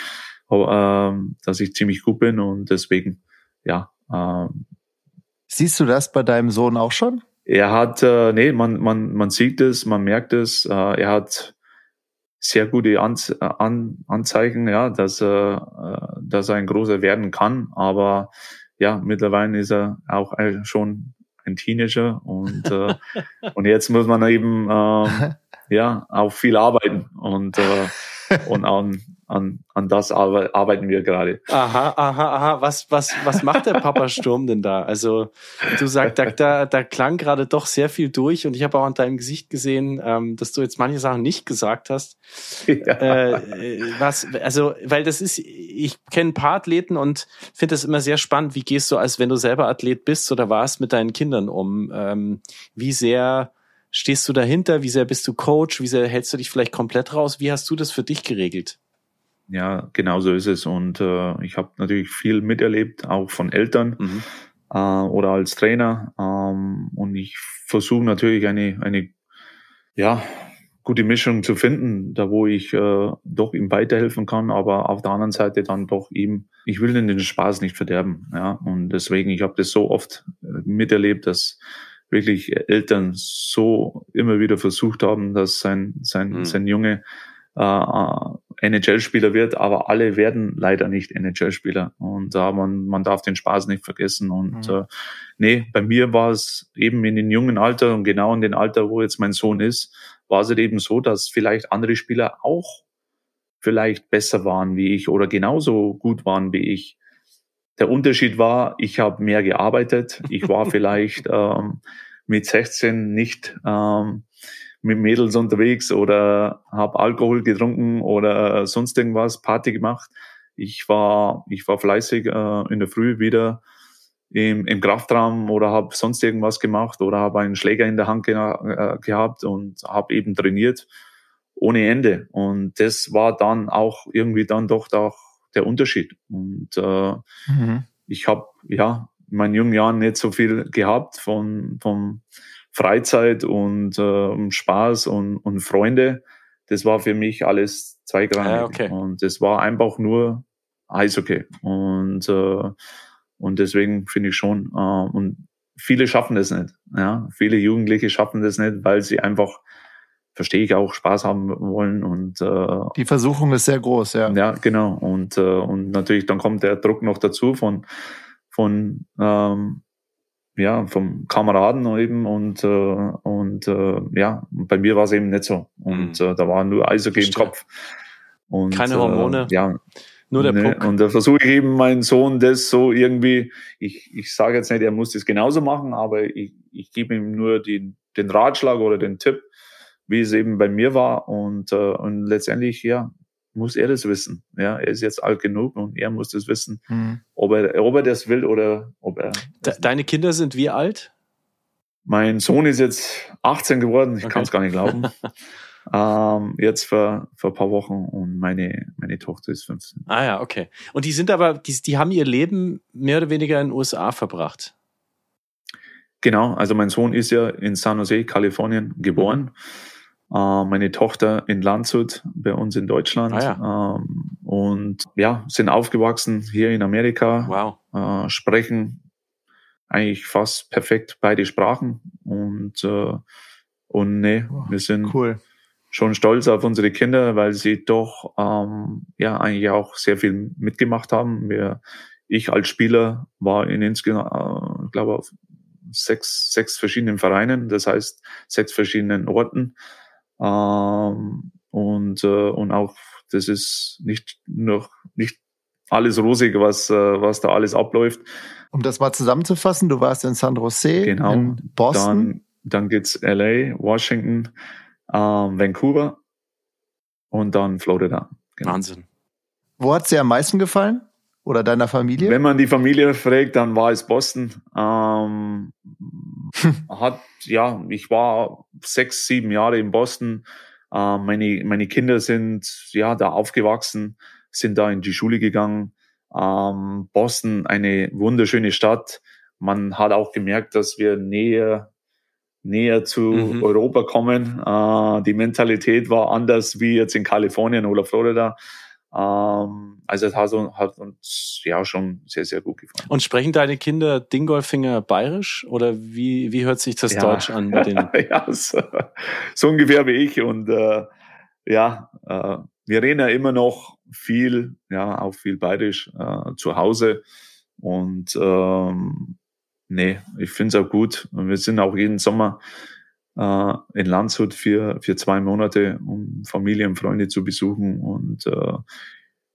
ähm, dass ich ziemlich gut bin und deswegen, ja. Ähm, Siehst du das bei deinem Sohn auch schon? Er hat, äh, nee, man, man, man sieht es, man merkt es, äh, er hat sehr gute An An Anzeichen, ja, dass er, äh, dass er ein großer werden kann, aber ja, mittlerweile ist er auch schon ein Teenager und, äh, und jetzt muss man eben ähm, ja auch viel arbeiten und, äh, und an, an, an das arbeiten wir gerade. Aha, aha, aha. Was, was, was macht der Papa Sturm denn da? Also du sagst, da, da, da klang gerade doch sehr viel durch und ich habe auch an deinem Gesicht gesehen, ähm, dass du jetzt manche Sachen nicht gesagt hast. Ja. Äh, was, also, weil das ist, ich kenne ein paar Athleten und finde das immer sehr spannend. Wie gehst du, als wenn du selber Athlet bist oder warst, mit deinen Kindern um? Ähm, wie sehr stehst du dahinter? Wie sehr bist du Coach? Wie sehr hältst du dich vielleicht komplett raus? Wie hast du das für dich geregelt? Ja, genau so ist es. Und äh, ich habe natürlich viel miterlebt, auch von Eltern mhm. äh, oder als Trainer. Ähm, und ich versuche natürlich eine, eine ja, gute Mischung zu finden, da wo ich äh, doch ihm weiterhelfen kann, aber auf der anderen Seite dann doch ihm, ich will den Spaß nicht verderben. Ja, und deswegen, ich habe das so oft äh, miterlebt, dass wirklich Eltern so immer wieder versucht haben, dass sein, sein, mhm. sein Junge äh, NHL-Spieler wird, aber alle werden leider nicht NHL-Spieler. Und äh, man, man darf den Spaß nicht vergessen. Und mhm. äh, nee, bei mir war es eben in dem jungen Alter und genau in dem Alter, wo jetzt mein Sohn ist, war es halt eben so, dass vielleicht andere Spieler auch vielleicht besser waren wie ich oder genauso gut waren wie ich. Der Unterschied war, ich habe mehr gearbeitet. Ich war vielleicht ähm, mit 16 nicht ähm, mit Mädels unterwegs oder habe Alkohol getrunken oder sonst irgendwas, Party gemacht. Ich war, ich war fleißig äh, in der Früh wieder im, im Kraftraum oder habe sonst irgendwas gemacht oder habe einen Schläger in der Hand ge äh, gehabt und habe eben trainiert ohne Ende. Und das war dann auch irgendwie dann doch auch der Unterschied. Und äh, mhm. ich habe ja in meinen jungen Jahren nicht so viel gehabt von vom Freizeit und äh, Spaß und, und Freunde. Das war für mich alles zweigrangig. Ah, okay. Und das war einfach nur Eishockey. Und, äh, und deswegen finde ich schon, äh, und viele schaffen das nicht. Ja? Viele Jugendliche schaffen das nicht, weil sie einfach, verstehe ich auch, Spaß haben wollen. Und äh, die Versuchung ist sehr groß, ja. Ja, genau. Und, äh, und natürlich dann kommt der Druck noch dazu von, von ähm, ja, vom Kameraden eben und, äh, und äh, ja, bei mir war es eben nicht so. Und mhm. äh, da war nur Eishockey im Kopf. Und, Keine Hormone. Äh, ja. Nur der ne, Puck. Und da versuche ich eben meinen Sohn das so irgendwie, ich, ich sage jetzt nicht, er muss das genauso machen, aber ich, ich gebe ihm nur die, den Ratschlag oder den Tipp, wie es eben bei mir war. Und, äh, und letztendlich, ja, muss er das wissen. Ja, er ist jetzt alt genug und er muss das wissen, mhm. ob, er, ob er das will oder ob er. De deine Kinder sind wie alt? Mein Sohn ist jetzt 18 geworden, ich okay. kann es gar nicht glauben. ähm, jetzt vor, vor ein paar Wochen und meine, meine Tochter ist 15. Ah ja, okay. Und die sind aber, die, die haben ihr Leben mehr oder weniger in den USA verbracht. Genau, also mein Sohn ist ja in San Jose, Kalifornien geboren. Mhm meine Tochter in Landshut bei uns in Deutschland. Ah, ja. ähm, und ja, sind aufgewachsen hier in Amerika, wow. äh, sprechen eigentlich fast perfekt beide Sprachen und, äh, und nee, oh, wir sind cool. schon stolz auf unsere Kinder, weil sie doch ähm, ja eigentlich auch sehr viel mitgemacht haben. Wir, ich als Spieler war in insgesamt, äh, glaube auf sechs, sechs verschiedenen Vereinen, das heißt sechs verschiedenen Orten. Ähm, und, äh, und auch das ist nicht noch nicht alles rosig, was, äh, was da alles abläuft. Um das mal zusammenzufassen, du warst in San Jose, genau, in Boston. Dann, dann geht's LA, Washington, ähm, Vancouver und dann Florida. Genau. Wahnsinn. Wo hat's dir am meisten gefallen? Oder deiner Familie? Wenn man die Familie fragt, dann war es Boston. Ähm, hat, ja, ich war sechs, sieben Jahre in Boston. Ähm, meine, meine Kinder sind ja da aufgewachsen, sind da in die Schule gegangen. Ähm, Boston, eine wunderschöne Stadt. Man hat auch gemerkt, dass wir näher näher zu mhm. Europa kommen. Äh, die Mentalität war anders wie jetzt in Kalifornien oder Florida. Ähm, also es hat, hat, uns ja schon sehr, sehr gut gefallen. Und sprechen deine Kinder Dingolfinger bayerisch oder wie, wie hört sich das ja. Deutsch an mit den? ja, so, so, ungefähr wie ich und äh, ja, äh, wir reden ja immer noch viel, ja, auch viel bayerisch äh, zu Hause. Und ähm, nee, ich finde es auch gut. Und wir sind auch jeden Sommer äh, in Landshut für, für zwei Monate, um Familie und Freunde zu besuchen. Und äh,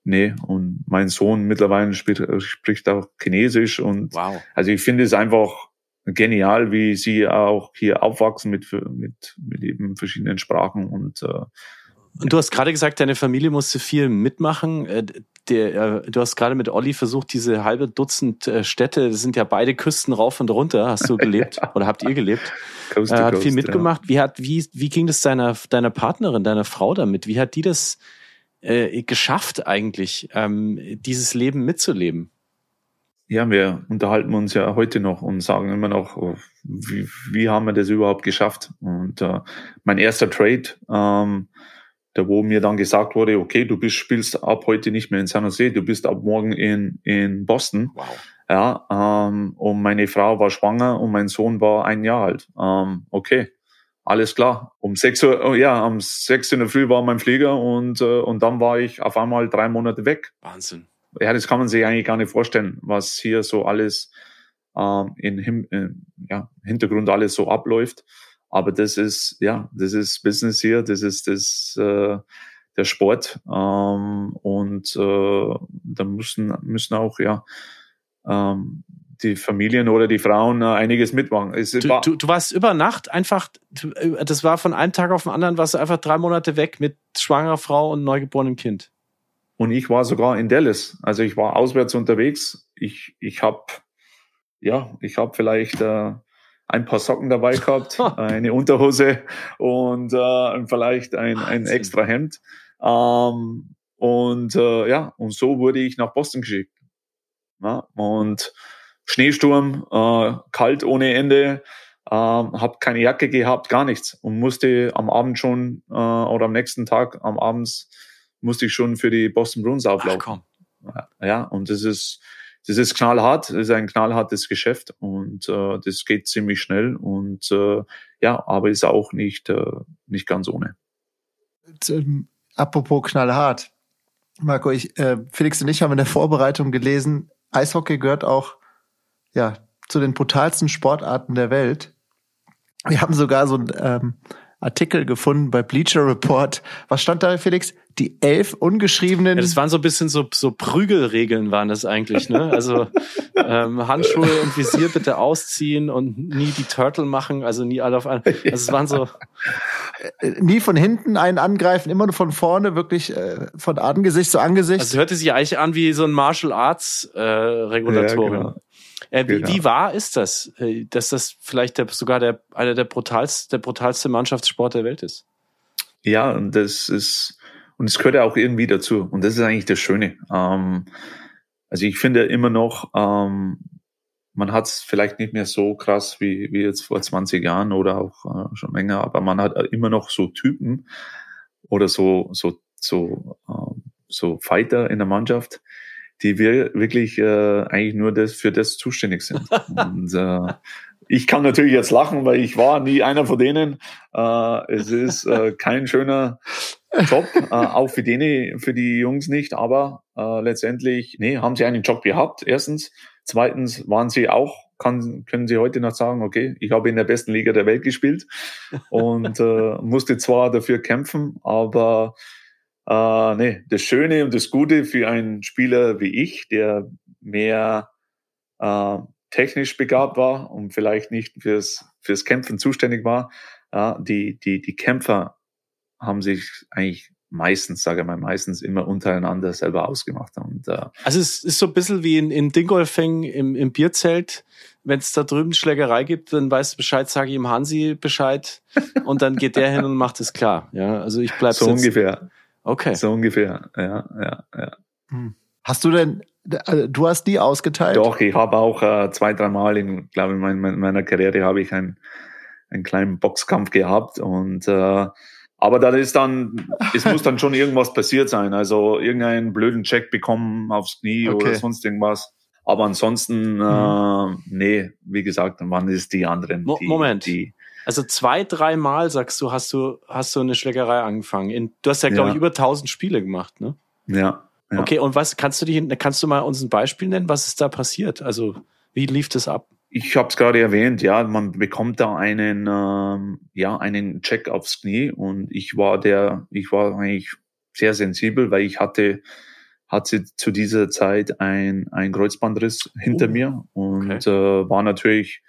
nee, und mein Sohn mittlerweile spricht, spricht auch Chinesisch. Und wow. also ich finde es einfach genial, wie sie auch hier aufwachsen mit, mit, mit eben verschiedenen Sprachen und äh, und du hast gerade gesagt, deine Familie musste viel mitmachen. Äh, der, du hast gerade mit Olli versucht, diese halbe Dutzend äh, Städte, das sind ja beide Küsten rauf und runter, hast du gelebt oder habt ihr gelebt? Coast äh, hat Coast, viel mitgemacht. Ja. Wie hat, wie, wie ging das deiner, deiner Partnerin, deiner Frau damit? Wie hat die das äh, geschafft eigentlich, ähm, dieses Leben mitzuleben? Ja, wir unterhalten uns ja heute noch und sagen immer noch, oh, wie, wie haben wir das überhaupt geschafft? Und äh, mein erster Trade, ähm, da wo mir dann gesagt wurde, okay, du bist, spielst ab heute nicht mehr in San Jose, du bist ab morgen in, in Boston. Wow. Ja, ähm, und meine Frau war schwanger und mein Sohn war ein Jahr alt. Ähm, okay, alles klar. Um sechs Uhr, oh ja, um sechs in der Früh war mein Flieger und, äh, und dann war ich auf einmal drei Monate weg. Wahnsinn. Ja, das kann man sich eigentlich gar nicht vorstellen, was hier so alles ähm, in, in ja, Hintergrund alles so abläuft. Aber das ist, ja, das ist Business hier, das ist das, äh, der Sport. Ähm, und äh, da müssen, müssen auch, ja, ähm, die Familien oder die Frauen äh, einiges mitmachen. Du, war, du, du, warst über Nacht einfach, äh, das war von einem Tag auf den anderen, warst du einfach drei Monate weg mit schwangerer Frau und neugeborenem Kind. Und ich war sogar in Dallas. Also ich war auswärts unterwegs. Ich, ich habe, ja, ich habe vielleicht äh, ein paar Socken dabei gehabt, eine Unterhose und äh, vielleicht ein, ein extra Hemd. Ähm, und äh, ja, und so wurde ich nach Boston geschickt. Ja, und Schneesturm, äh, kalt ohne Ende, äh, habe keine Jacke gehabt, gar nichts und musste am Abend schon äh, oder am nächsten Tag am Abends musste ich schon für die Boston Bruins auflaufen. Ach, ja, und das ist das ist knallhart, das ist ein knallhartes Geschäft und äh, das geht ziemlich schnell und äh, ja, aber ist auch nicht, äh, nicht ganz ohne. Ähm, apropos knallhart. Marco, ich, äh, Felix und ich haben in der Vorbereitung gelesen, Eishockey gehört auch ja, zu den brutalsten Sportarten der Welt. Wir haben sogar so ein ähm, Artikel gefunden bei Bleacher Report. Was stand da, Felix? Die elf ungeschriebenen. Ja, das waren so ein bisschen so, so Prügelregeln waren das eigentlich, ne? Also ähm, Handschuhe und Visier bitte ausziehen und nie die Turtle machen, also nie alle auf einen. Also es waren so. Äh, nie von hinten einen angreifen, immer nur von vorne, wirklich äh, von Angesicht zu Angesicht. Also hörte sich eigentlich an wie so ein Martial Arts äh, Regulatorium. Ja, genau. Äh, wie, genau. wie wahr ist das, äh, dass das vielleicht der, sogar der, einer der brutalste, der brutalste Mannschaftssport der Welt ist? Ja, und das ist, und es gehört ja auch irgendwie dazu. Und das ist eigentlich das Schöne. Ähm, also ich finde immer noch, ähm, man hat es vielleicht nicht mehr so krass wie, wie jetzt vor 20 Jahren oder auch äh, schon länger, aber man hat immer noch so Typen oder so, so, so, ähm, so Fighter in der Mannschaft, die wir wirklich äh, eigentlich nur das für das zuständig sind. Und äh, ich kann natürlich jetzt lachen, weil ich war nie einer von denen. Äh, es ist äh, kein schöner Job, äh, auch für die, für die Jungs nicht, aber äh, letztendlich, nee, haben sie einen Job gehabt, erstens. Zweitens waren sie auch, kann, können sie heute noch sagen, okay, ich habe in der besten Liga der Welt gespielt und äh, musste zwar dafür kämpfen, aber äh, nee, das Schöne und das Gute für einen Spieler wie ich, der mehr äh, technisch begabt war und vielleicht nicht fürs, fürs Kämpfen zuständig war, ja, die, die, die Kämpfer haben sich eigentlich meistens, sage ich mal, meistens immer untereinander selber ausgemacht. Und, äh, also es ist so ein bisschen wie in, in Dingolfing im, im Bierzelt. Wenn es da drüben Schlägerei gibt, dann weißt du Bescheid, sage ich ihm Hansi Bescheid und dann geht der hin und macht es klar. Ja, also ich bleib so ungefähr. Okay. So ungefähr, ja, ja, ja. Hm. Hast du denn, also du hast die ausgeteilt? Doch, ich habe auch äh, zwei, dreimal in, glaube ich, in meiner Karriere habe ich einen, einen kleinen Boxkampf gehabt und äh, aber da ist dann, es muss dann schon irgendwas passiert sein. Also irgendeinen blöden Check bekommen aufs Knie okay. oder sonst irgendwas. Aber ansonsten, mhm. äh, nee, wie gesagt, dann waren es die anderen. Die, Moment. Die, also zwei, dreimal sagst du, hast du, hast du eine Schlägerei angefangen. In, du hast ja, glaube ja. ich, über 1000 Spiele gemacht, ne? Ja. Ja. Okay, und was kannst du dich, kannst du mal uns ein Beispiel nennen? Was ist da passiert? Also wie lief das ab? Ich habe es gerade erwähnt, ja, man bekommt da einen, ähm, ja, einen Check aufs Knie und ich war der, ich war eigentlich sehr sensibel, weil ich hatte, hatte zu dieser Zeit ein, ein Kreuzbandriss hinter oh. mir und okay. äh, war natürlich,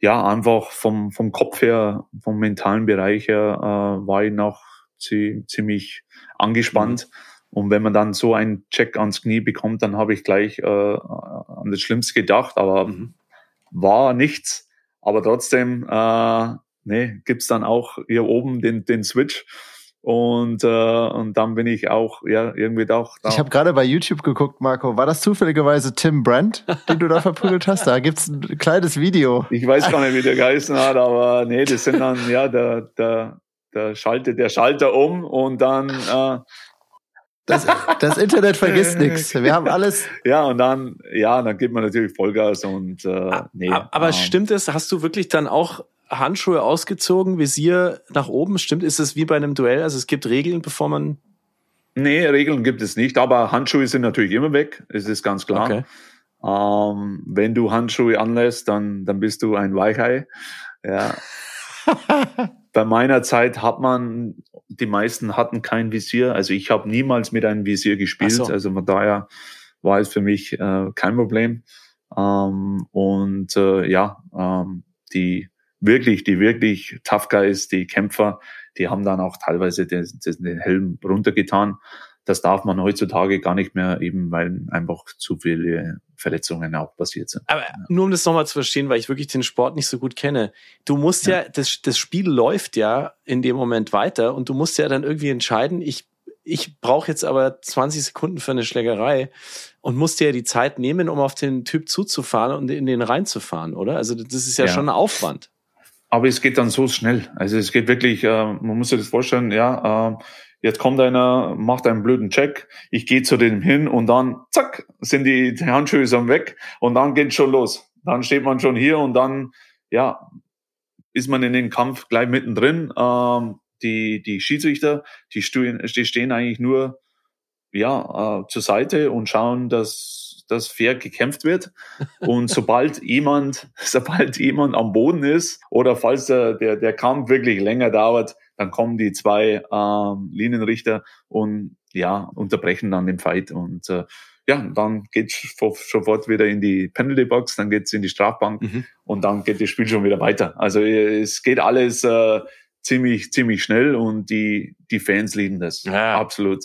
ja, einfach vom, vom Kopf her, vom mentalen Bereich her, äh, war ich noch ziemlich angespannt. Mhm. Und wenn man dann so einen Check ans Knie bekommt, dann habe ich gleich äh, an das Schlimmste gedacht, aber mhm. war nichts. Aber trotzdem, äh, nee, gibt's dann auch hier oben den, den Switch. Und, äh, und dann bin ich auch ja irgendwie doch. Da. Ich habe gerade bei YouTube geguckt, Marco. War das zufälligerweise Tim Brandt, den du da verprügelt hast? Da gibt's ein kleines Video. Ich weiß gar nicht, wie der geheißen hat, aber nee, das sind dann ja der der der schaltet der Schalter um und dann äh, das, das Internet vergisst nichts. Wir haben alles. Ja, und dann, ja, dann gibt man natürlich Vollgas und äh, nee. Aber ähm, stimmt es, hast du wirklich dann auch Handschuhe ausgezogen, Visier nach oben? Stimmt, ist es wie bei einem Duell? Also es gibt Regeln, bevor man. Nee, Regeln gibt es nicht, aber Handschuhe sind natürlich immer weg, es ist ganz klar. Okay. Ähm, wenn du Handschuhe anlässt, dann, dann bist du ein Weichei. Ja. Bei meiner Zeit hat man, die meisten hatten kein Visier. Also ich habe niemals mit einem Visier gespielt. So. Also von daher war es für mich äh, kein Problem. Ähm, und äh, ja, ähm, die wirklich, die wirklich Tough Guys, die Kämpfer, die haben dann auch teilweise den, den Helm runtergetan das darf man heutzutage gar nicht mehr, eben weil einfach zu viele Verletzungen auch passiert sind. Aber nur um das nochmal zu verstehen, weil ich wirklich den Sport nicht so gut kenne. Du musst ja, ja das, das Spiel läuft ja in dem Moment weiter und du musst ja dann irgendwie entscheiden, ich ich brauche jetzt aber 20 Sekunden für eine Schlägerei und musst dir ja die Zeit nehmen, um auf den Typ zuzufahren und in den reinzufahren, oder? Also das ist ja, ja. schon ein Aufwand. Aber es geht dann so schnell. Also es geht wirklich, äh, man muss sich das vorstellen, ja, äh, Jetzt kommt einer, macht einen blöden Check, ich gehe zu dem hin und dann, zack, sind die Handschuhe so weg und dann geht's schon los. Dann steht man schon hier und dann, ja, ist man in den Kampf gleich mittendrin. Ähm, die, die Schiedsrichter, die stehen, die stehen eigentlich nur ja, äh, zur Seite und schauen, dass das fair gekämpft wird. Und sobald jemand, sobald jemand am Boden ist oder falls der, der, der Kampf wirklich länger dauert, dann kommen die zwei ähm, Linienrichter und ja, unterbrechen dann den Fight. Und äh, ja, dann geht's sofort wieder in die Penalty Box, dann geht's in die Strafbank mhm. und dann geht das Spiel schon wieder weiter. Also es geht alles äh, ziemlich, ziemlich schnell und die, die Fans lieben das. Ja. Absolut.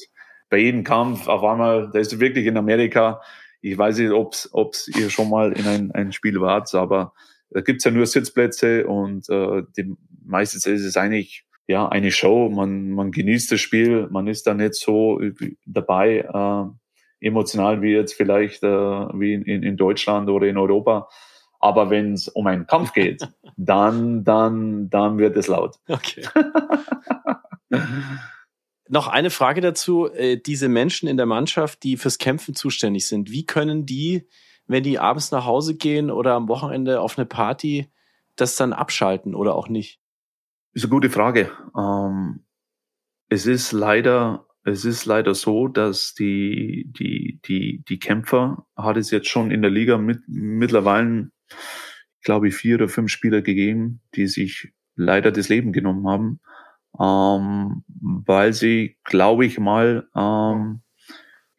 Bei jedem Kampf auf einmal, da ist wirklich in Amerika, ich weiß nicht, ob's, ob's ihr schon mal in ein, ein Spiel wart, aber da gibt's ja nur Sitzplätze und äh, die, meistens ist es eigentlich ja, eine Show. Man, man genießt das Spiel, man ist da nicht so dabei, äh, emotional wie jetzt vielleicht äh, wie in, in Deutschland oder in Europa. Aber wenn es um einen Kampf geht, dann, dann, dann wird es laut. Okay. Noch eine Frage dazu. Äh, diese Menschen in der Mannschaft, die fürs Kämpfen zuständig sind, wie können die, wenn die abends nach Hause gehen oder am Wochenende auf eine Party, das dann abschalten oder auch nicht? Ist eine gute Frage. Ähm, es ist leider, es ist leider so, dass die, die, die, die Kämpfer hat es jetzt schon in der Liga mit, mittlerweile, glaube ich, vier oder fünf Spieler gegeben, die sich leider das Leben genommen haben, ähm, weil sie, glaube ich mal, ähm,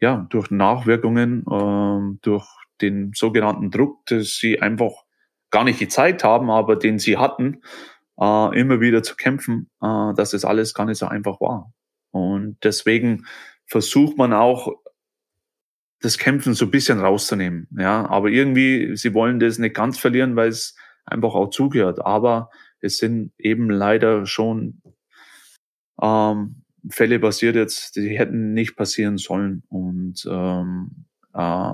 ja, durch Nachwirkungen, ähm, durch den sogenannten Druck, dass sie einfach gar nicht gezeigt haben, aber den sie hatten, äh, immer wieder zu kämpfen, äh, dass es alles gar nicht so einfach war. Und deswegen versucht man auch, das Kämpfen so ein bisschen rauszunehmen. Ja, aber irgendwie, sie wollen das nicht ganz verlieren, weil es einfach auch zugehört. Aber es sind eben leider schon ähm, Fälle passiert jetzt, die hätten nicht passieren sollen. Und ähm, äh,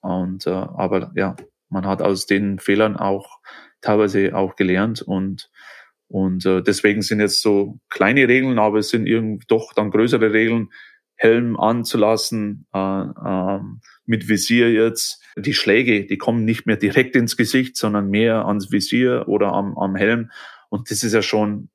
und äh, aber ja, man hat aus den Fehlern auch teilweise auch gelernt und und äh, deswegen sind jetzt so kleine Regeln, aber es sind irgendwie doch dann größere Regeln, Helm anzulassen, äh, äh, mit Visier jetzt. Die Schläge, die kommen nicht mehr direkt ins Gesicht, sondern mehr ans Visier oder am, am Helm. Und das ist ja schon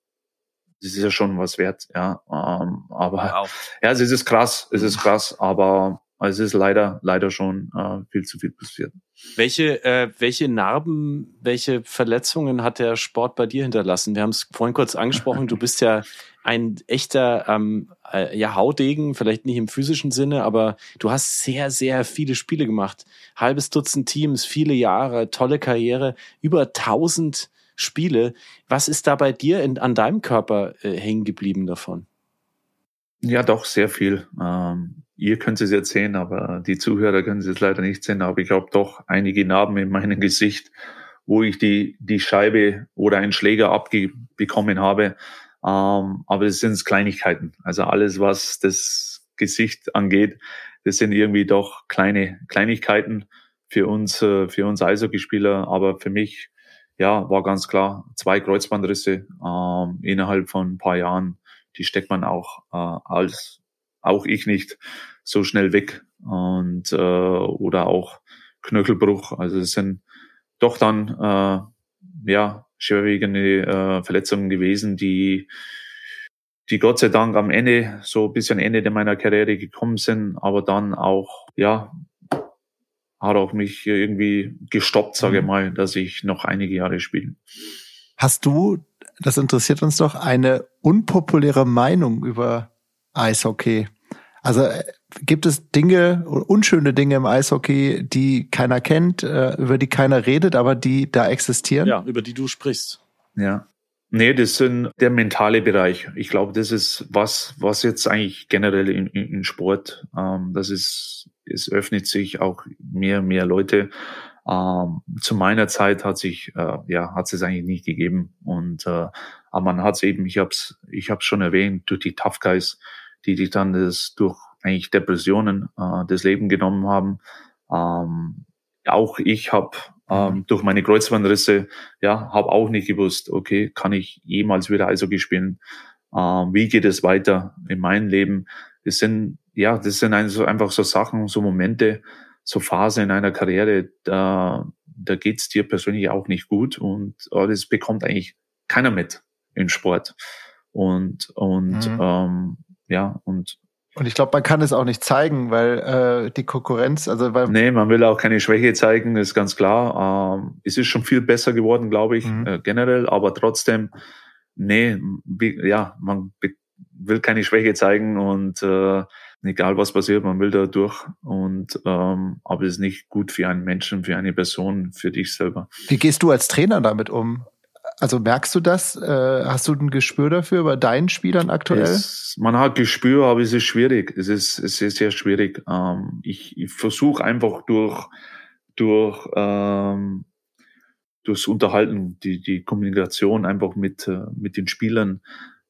das ist ja schon was wert, ja. Ähm, aber wow. ja, es ist krass, es ist krass, aber es ist leider, leider schon äh, viel zu viel passiert. Welche, äh, welche Narben, welche Verletzungen hat der Sport bei dir hinterlassen? Wir haben es vorhin kurz angesprochen, du bist ja ein echter ähm, äh, ja, Haudegen, vielleicht nicht im physischen Sinne, aber du hast sehr, sehr viele Spiele gemacht. Halbes Dutzend Teams, viele Jahre, tolle Karriere, über tausend Spiele. Was ist da bei dir in, an deinem Körper äh, hängen geblieben davon? Ja, doch, sehr viel. Ähm, ihr könnt es jetzt sehen, aber die Zuhörer können es leider nicht sehen, aber ich habe doch einige Narben in meinem Gesicht, wo ich die, die Scheibe oder einen Schläger abbekommen habe. Ähm, aber es sind Kleinigkeiten. Also alles, was das Gesicht angeht, das sind irgendwie doch kleine Kleinigkeiten für uns, äh, für uns Eishockeyspieler. Aber für mich, ja, war ganz klar zwei Kreuzbandrisse ähm, innerhalb von ein paar Jahren die steckt man auch äh, als auch ich nicht so schnell weg und äh, oder auch Knöchelbruch. Also es sind doch dann äh, ja schwerwiegende äh, Verletzungen gewesen, die die Gott sei Dank am Ende so ein bisschen Ende meiner Karriere gekommen sind, aber dann auch ja hat auch mich irgendwie gestoppt, sage ich mhm. mal, dass ich noch einige Jahre spiele. Hast du das interessiert uns doch, eine unpopuläre Meinung über Eishockey. Also äh, gibt es Dinge, unschöne Dinge im Eishockey, die keiner kennt, äh, über die keiner redet, aber die da existieren? Ja, über die du sprichst. Ja. Nee, das sind der mentale Bereich. Ich glaube, das ist was, was jetzt eigentlich generell in, in, in Sport, ähm, das ist, es öffnet sich auch mehr, mehr Leute. Ähm, zu meiner Zeit hat sich äh, ja hat es eigentlich nicht gegeben. Und äh, aber man hat es eben ich habe es ich habe schon erwähnt durch die Tough Guys die die dann das durch eigentlich Depressionen äh, das Leben genommen haben. Ähm, auch ich habe ähm, mhm. durch meine Kreuzbandrisse ja habe auch nicht gewusst okay kann ich jemals wieder Eishockey spielen? Ähm, wie geht es weiter in meinem Leben? Das sind ja das sind einfach so Sachen so Momente so Phase in einer Karriere, da, da geht's dir persönlich auch nicht gut und äh, das bekommt eigentlich keiner mit im Sport. Und, und mhm. ähm, ja, und und ich glaube, man kann es auch nicht zeigen, weil äh, die Konkurrenz, also weil nee, man will auch keine Schwäche zeigen, ist ganz klar. Ähm, es ist schon viel besser geworden, glaube ich, mhm. äh, generell, aber trotzdem, nee, wie, ja, man will keine Schwäche zeigen und äh, egal was passiert, man will da durch und ähm, aber es ist nicht gut für einen Menschen, für eine Person, für dich selber. Wie gehst du als Trainer damit um? Also merkst du das? Äh, hast du ein Gespür dafür bei deinen Spielern aktuell? Es, man hat Gespür, aber es ist schwierig. Es ist, es ist sehr schwierig. Ähm, ich ich versuche einfach durch durch ähm, durchs Unterhalten, die die Kommunikation einfach mit äh, mit den Spielern,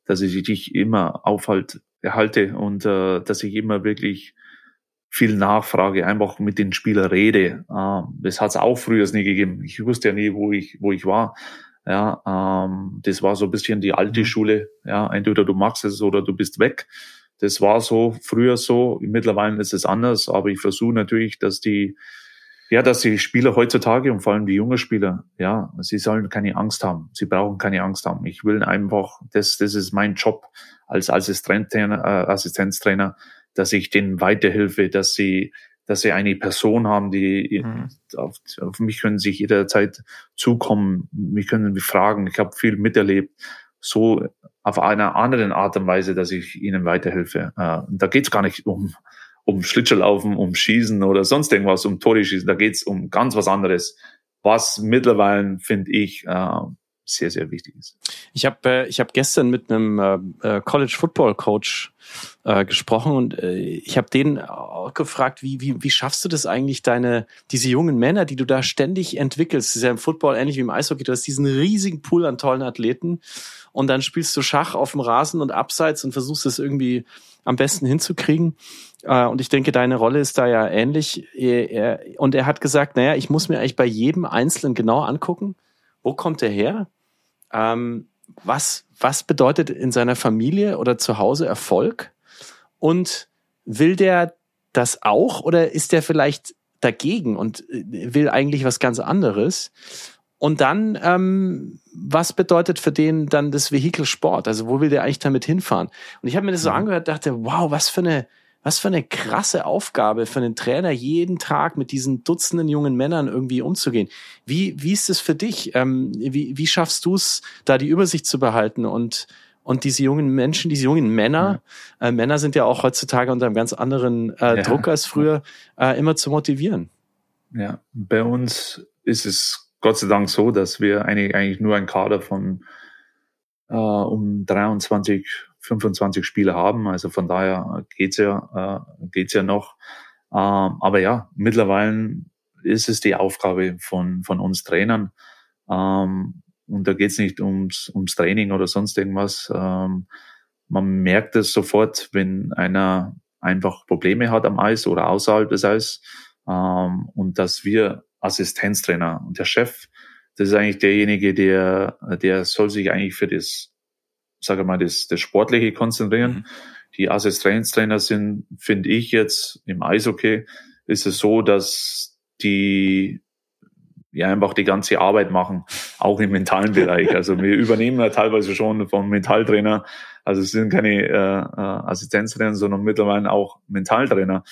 dass ich dich immer aufhalt erhalte und äh, dass ich immer wirklich viel Nachfrage, einfach mit den Spielern rede. Äh, das hat es auch früher nie gegeben. Ich wusste ja nie, wo ich, wo ich war. Ja, ähm, das war so ein bisschen die alte mhm. Schule. Ja, entweder du machst es oder du bist weg. Das war so früher so. Mittlerweile ist es anders, aber ich versuche natürlich, dass die ja, dass die Spieler heutzutage und vor allem die jungen Spieler, ja, sie sollen keine Angst haben. Sie brauchen keine Angst haben. Ich will einfach, das, das ist mein Job als Assistenztrainer, äh, Assistenztrainer, dass ich denen weiterhelfe, dass sie, dass sie eine Person haben, die mhm. auf, auf mich können sich jederzeit zukommen, mich können mich fragen. Ich habe viel miterlebt, so auf einer anderen Art und Weise, dass ich ihnen weiterhelfe. Äh, da geht's gar nicht um um Schlittschuhlaufen, um Schießen oder sonst irgendwas, um Tore schießen. Da geht's um ganz was anderes, was mittlerweile, finde ich, äh, sehr, sehr wichtig ist. Ich habe äh, ich hab gestern mit einem äh, äh, College Football Coach äh, gesprochen und äh, ich habe den auch gefragt, wie, wie, wie schaffst du das eigentlich, deine, diese jungen Männer, die du da ständig entwickelst, das ist ja im Football ähnlich wie im Eishockey, du hast diesen riesigen Pool an tollen Athleten und dann spielst du Schach auf dem Rasen und abseits und versuchst es irgendwie am besten hinzukriegen. Äh, und ich denke, deine Rolle ist da ja ähnlich. Und er hat gesagt, naja, ich muss mir eigentlich bei jedem Einzelnen genau angucken, wo kommt er her? Ähm, was, was bedeutet in seiner Familie oder zu Hause Erfolg? Und will der das auch oder ist der vielleicht dagegen und will eigentlich was ganz anderes? Und dann, ähm, was bedeutet für den dann das Vehikel Sport? Also wo will der eigentlich damit hinfahren? Und ich habe mir das so mhm. angehört, dachte, wow, was für eine, was für eine krasse Aufgabe für einen Trainer, jeden Tag mit diesen Dutzenden jungen Männern irgendwie umzugehen. Wie, wie ist es für dich? Ähm, wie, wie schaffst du es, da die Übersicht zu behalten und und diese jungen Menschen, diese jungen Männer, ja. äh, Männer sind ja auch heutzutage unter einem ganz anderen äh, ja. Druck als früher, äh, immer zu motivieren. Ja, bei uns ist es Gott sei Dank so, dass wir eigentlich, nur ein Kader von äh, um 23, 25 Spieler haben. Also von daher geht's ja, äh, geht's ja noch. Ähm, aber ja, mittlerweile ist es die Aufgabe von, von uns Trainern. Ähm, und da geht's nicht ums, ums Training oder sonst irgendwas. Ähm, man merkt es sofort, wenn einer einfach Probleme hat am Eis oder außerhalb des Eis. Ähm, und dass wir Assistenztrainer. Und der Chef, das ist eigentlich derjenige, der, der soll sich eigentlich für das, sage mal, das, das Sportliche konzentrieren. Mhm. Die Assistenztrainer sind, finde ich jetzt im Eishockey, ist es so, dass die ja einfach die ganze Arbeit machen, auch im mentalen Bereich. Also wir übernehmen ja teilweise schon vom Mentaltrainer, also es sind keine äh, äh Assistenztrainer, sondern mittlerweile auch Mentaltrainer.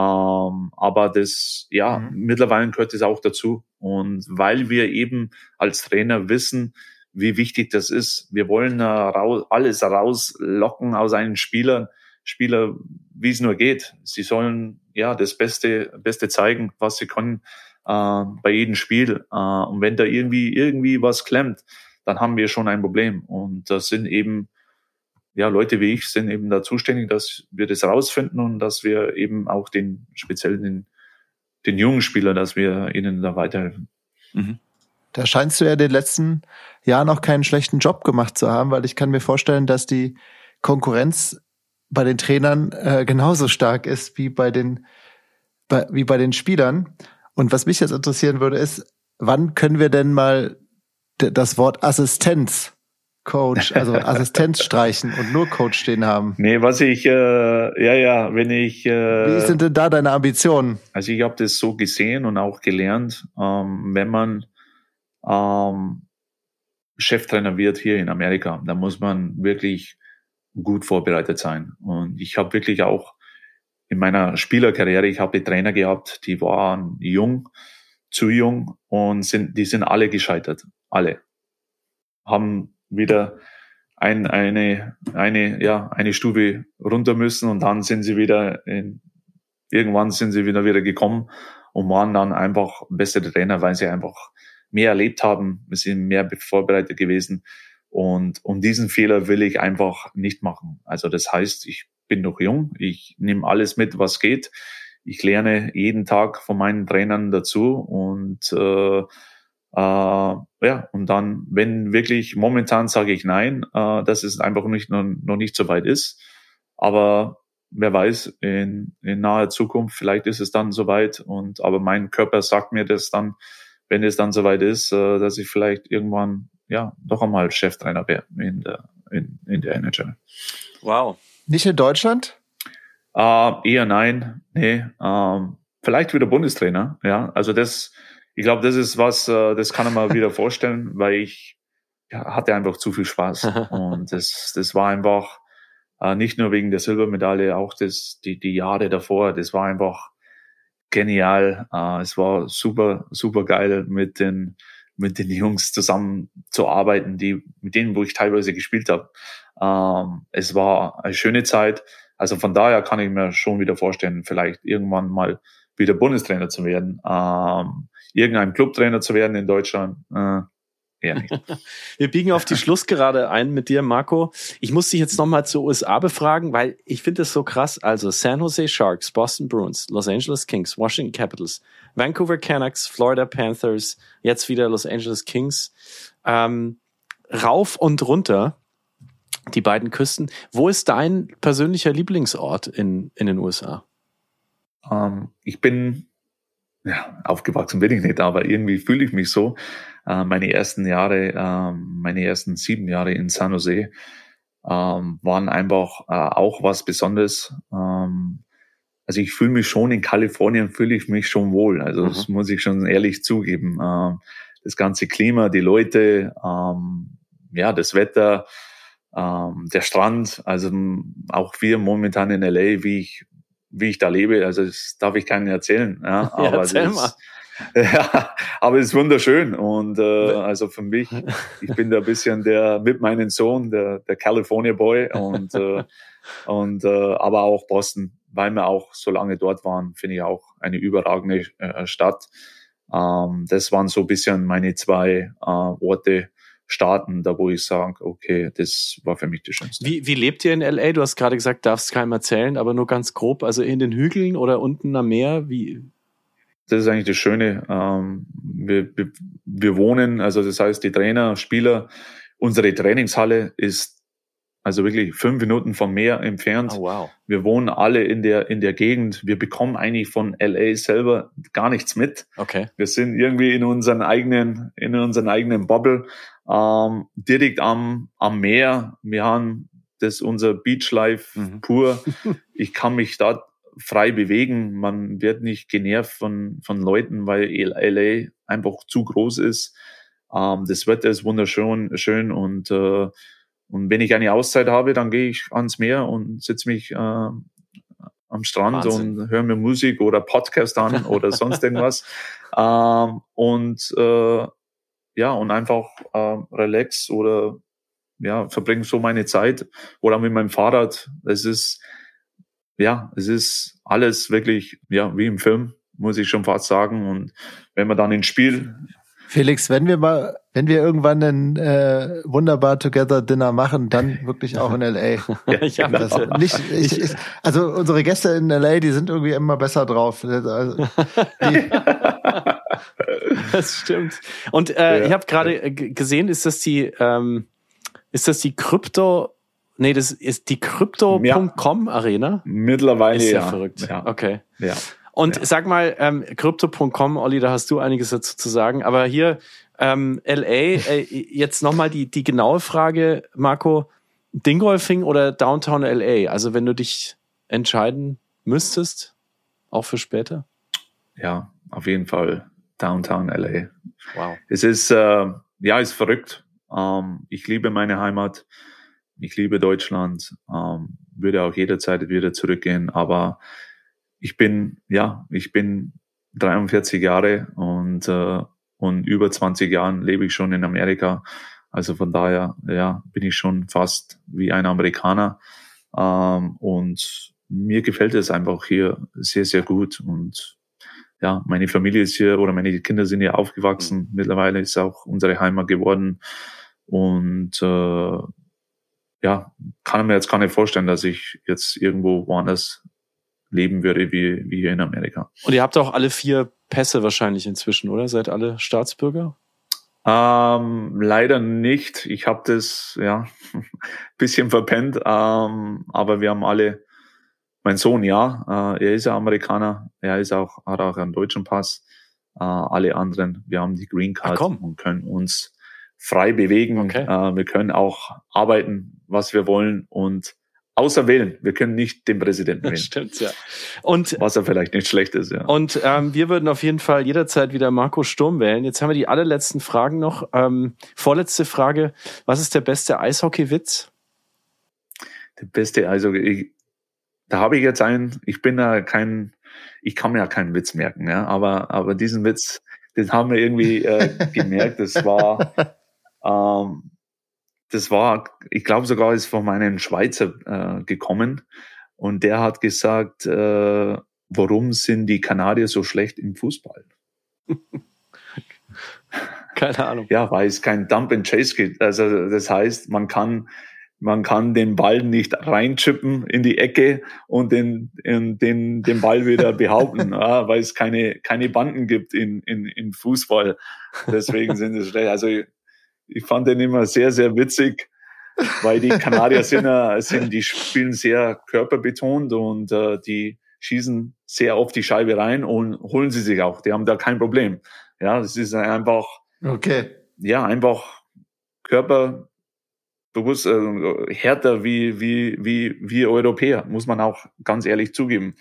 Ähm, aber das, ja, mhm. mittlerweile gehört es auch dazu. Und weil wir eben als Trainer wissen, wie wichtig das ist, wir wollen äh, raus, alles rauslocken aus einen Spielern, Spieler, wie es nur geht. Sie sollen ja das Beste, Beste zeigen, was sie können äh, bei jedem Spiel. Äh, und wenn da irgendwie irgendwie was klemmt, dann haben wir schon ein Problem. Und das sind eben ja, Leute wie ich sind eben da zuständig, dass wir das rausfinden und dass wir eben auch den, speziell den, den jungen Spieler, dass wir ihnen da weiterhelfen. Mhm. Da scheinst du ja den letzten Jahren noch keinen schlechten Job gemacht zu haben, weil ich kann mir vorstellen, dass die Konkurrenz bei den Trainern äh, genauso stark ist wie bei den bei, wie bei den Spielern. Und was mich jetzt interessieren würde, ist, wann können wir denn mal das Wort Assistenz Coach, also Assistenz streichen und nur Coach stehen haben. Nee, was ich, äh, ja, ja, wenn ich. Äh, Wie sind denn da deine Ambitionen? Also ich habe das so gesehen und auch gelernt, ähm, wenn man ähm, Cheftrainer wird hier in Amerika, dann muss man wirklich gut vorbereitet sein. Und ich habe wirklich auch in meiner Spielerkarriere, ich habe Trainer gehabt, die waren jung, zu jung und sind, die sind alle gescheitert. Alle. Haben wieder ein, eine, eine, ja, eine Stufe runter müssen und dann sind sie wieder in, irgendwann sind sie wieder wieder gekommen und waren dann einfach bessere Trainer, weil sie einfach mehr erlebt haben, wir sind mehr vorbereitet gewesen und, und diesen Fehler will ich einfach nicht machen. Also das heißt, ich bin noch jung, ich nehme alles mit, was geht. Ich lerne jeden Tag von meinen Trainern dazu und äh, äh, ja, und dann, wenn wirklich, momentan sage ich nein, äh, dass es einfach nicht, noch, noch nicht so weit ist. Aber wer weiß, in, in naher Zukunft, vielleicht ist es dann soweit. Und aber mein Körper sagt mir das dann, wenn es dann soweit ist, äh, dass ich vielleicht irgendwann ja doch einmal Cheftrainer wäre in der, in, in der NHL. Wow. Nicht in Deutschland? Äh, eher nein. Nee. Ähm, vielleicht wieder Bundestrainer, ja. Also das ich glaube, das ist was, äh, das kann man wieder vorstellen, weil ich ja, hatte einfach zu viel Spaß. Und das, das war einfach äh, nicht nur wegen der Silbermedaille, auch das, die, die Jahre davor, das war einfach genial. Äh, es war super, super geil mit den, mit den Jungs zusammen zu arbeiten, die, mit denen, wo ich teilweise gespielt habe. Ähm, es war eine schöne Zeit. Also von daher kann ich mir schon wieder vorstellen, vielleicht irgendwann mal wieder Bundestrainer zu werden. Ähm, irgendeinem Clubtrainer zu werden in Deutschland. Äh, Eher nicht. Wir biegen auf die Schlussgerade ein mit dir, Marco. Ich muss dich jetzt nochmal zur USA befragen, weil ich finde es so krass. Also San Jose Sharks, Boston Bruins, Los Angeles Kings, Washington Capitals, Vancouver Canucks, Florida Panthers, jetzt wieder Los Angeles Kings. Ähm, rauf und runter die beiden Küsten. Wo ist dein persönlicher Lieblingsort in, in den USA? Ähm, ich bin ja, aufgewachsen bin ich nicht, aber irgendwie fühle ich mich so. Äh, meine ersten Jahre, äh, meine ersten sieben Jahre in San Jose ähm, waren einfach äh, auch was Besonderes. Ähm, also ich fühle mich schon in Kalifornien, fühle ich mich schon wohl. Also mhm. das muss ich schon ehrlich zugeben. Ähm, das ganze Klima, die Leute, ähm, ja, das Wetter, ähm, der Strand, also auch wir momentan in LA, wie ich, wie ich da lebe, also das darf ich keinen erzählen. Ja, aber ja, erzähl das, mal. Ja, aber es ist wunderschön und äh, also für mich, ich bin da ein bisschen der mit meinem Sohn, der, der California Boy und äh, und äh, aber auch Boston, weil wir auch so lange dort waren, finde ich auch eine überragende äh, Stadt. Ähm, das waren so ein bisschen meine zwei äh, Orte, Staaten, da wo ich sage, okay, das war für mich das Schönste. Wie, wie lebt ihr in LA? Du hast gerade gesagt, darfst keinem erzählen, aber nur ganz grob, also in den Hügeln oder unten am Meer, wie? Das ist eigentlich das Schöne. Ähm, wir, wir, wir wohnen, also das heißt, die Trainer, Spieler, unsere Trainingshalle ist also wirklich fünf Minuten vom Meer entfernt. Oh, wow. Wir wohnen alle in der, in der Gegend. Wir bekommen eigentlich von LA selber gar nichts mit. Okay. Wir sind irgendwie in unseren eigenen, in unseren eigenen Bubble, ähm, direkt am, am Meer. Wir haben das unser Beachlife mhm. pur. Ich kann mich da frei bewegen. Man wird nicht genervt von, von Leuten, weil LA einfach zu groß ist. Ähm, das Wetter ist wunderschön, schön und, äh, und wenn ich eine Auszeit habe, dann gehe ich ans Meer und sitze mich äh, am Strand Wahnsinn. und höre mir Musik oder Podcast an oder sonst irgendwas. Ähm, und äh, ja, und einfach äh, relax oder ja, verbringe so meine Zeit oder mit meinem Fahrrad. Es ist, ja, es ist alles wirklich, ja, wie im Film, muss ich schon fast sagen. Und wenn man dann ins Spiel Felix, wenn wir mal, wenn wir irgendwann ein äh, wunderbar Together Dinner machen, dann wirklich auch in LA. ja, ich hab also, nicht, ich, ich, also unsere Gäste in LA, die sind irgendwie immer besser drauf. Also, das stimmt. Und äh, ja. ich habe gerade gesehen, ist das die, ähm, ist das die Krypto? Nee, das ist die Crypto.com ja. Arena. Mittlerweile ist ja, verrückt. Ja. Okay. Ja. Und sag mal, ähm, Crypto.com, Olli, da hast du einiges dazu zu sagen. Aber hier ähm, LA, äh, jetzt nochmal die, die genaue Frage, Marco, Dingolfing oder Downtown LA? Also wenn du dich entscheiden müsstest, auch für später? Ja, auf jeden Fall Downtown LA. Wow. Es ist, äh, ja, ist verrückt. Ähm, ich liebe meine Heimat. Ich liebe Deutschland. Ähm, würde auch jederzeit wieder zurückgehen. Aber ich bin, ja, ich bin 43 Jahre und, äh, und über 20 Jahren lebe ich schon in Amerika. Also von daher, ja, bin ich schon fast wie ein Amerikaner. Ähm, und mir gefällt es einfach hier sehr, sehr gut. Und ja, meine Familie ist hier oder meine Kinder sind hier aufgewachsen. Mhm. Mittlerweile ist auch unsere Heimat geworden. Und äh, ja, kann mir jetzt gar nicht vorstellen, dass ich jetzt irgendwo woanders leben würde wie, wie hier in Amerika. Und ihr habt auch alle vier Pässe wahrscheinlich inzwischen, oder? Seid alle Staatsbürger? Ähm, leider nicht. Ich habe das ja bisschen verpennt, ähm, aber wir haben alle, mein Sohn ja, äh, er ist ja Amerikaner, er ist auch, hat auch einen deutschen Pass. Äh, alle anderen, wir haben die Green Card Ach, und können uns frei bewegen. Okay. Äh, wir können auch arbeiten, was wir wollen und Außer wählen. Wir können nicht den Präsidenten wählen. Stimmt, ja. Und, Was ja vielleicht nicht schlecht ist, ja. Und ähm, wir würden auf jeden Fall jederzeit wieder Marco Sturm wählen. Jetzt haben wir die allerletzten Fragen noch. Ähm, vorletzte Frage. Was ist der beste Eishockey-Witz? Der beste Eishockey. Da habe ich jetzt einen, ich bin da kein, ich kann mir ja keinen Witz merken, ja. Aber, aber diesen Witz, den haben wir irgendwie äh, gemerkt. Das war, ähm, das war, ich glaube sogar, ist von meinem Schweizer äh, gekommen und der hat gesagt, äh, warum sind die Kanadier so schlecht im Fußball? Keine Ahnung. Ja, weil es kein Dump and Chase gibt. Also das heißt, man kann man kann den Ball nicht reinchippen in die Ecke und den, den, den Ball wieder behaupten, ja, weil es keine, keine Banden gibt in, in, in Fußball. Deswegen sind es schlecht. Also ich fand den immer sehr, sehr witzig, weil die Kanadier sind, sind die spielen sehr körperbetont und äh, die schießen sehr oft die Scheibe rein und holen sie sich auch. Die haben da kein Problem. Ja, das ist einfach, okay. ja, einfach körperbewusst, äh, härter wie, wie, wie, wie Europäer, muss man auch ganz ehrlich zugeben.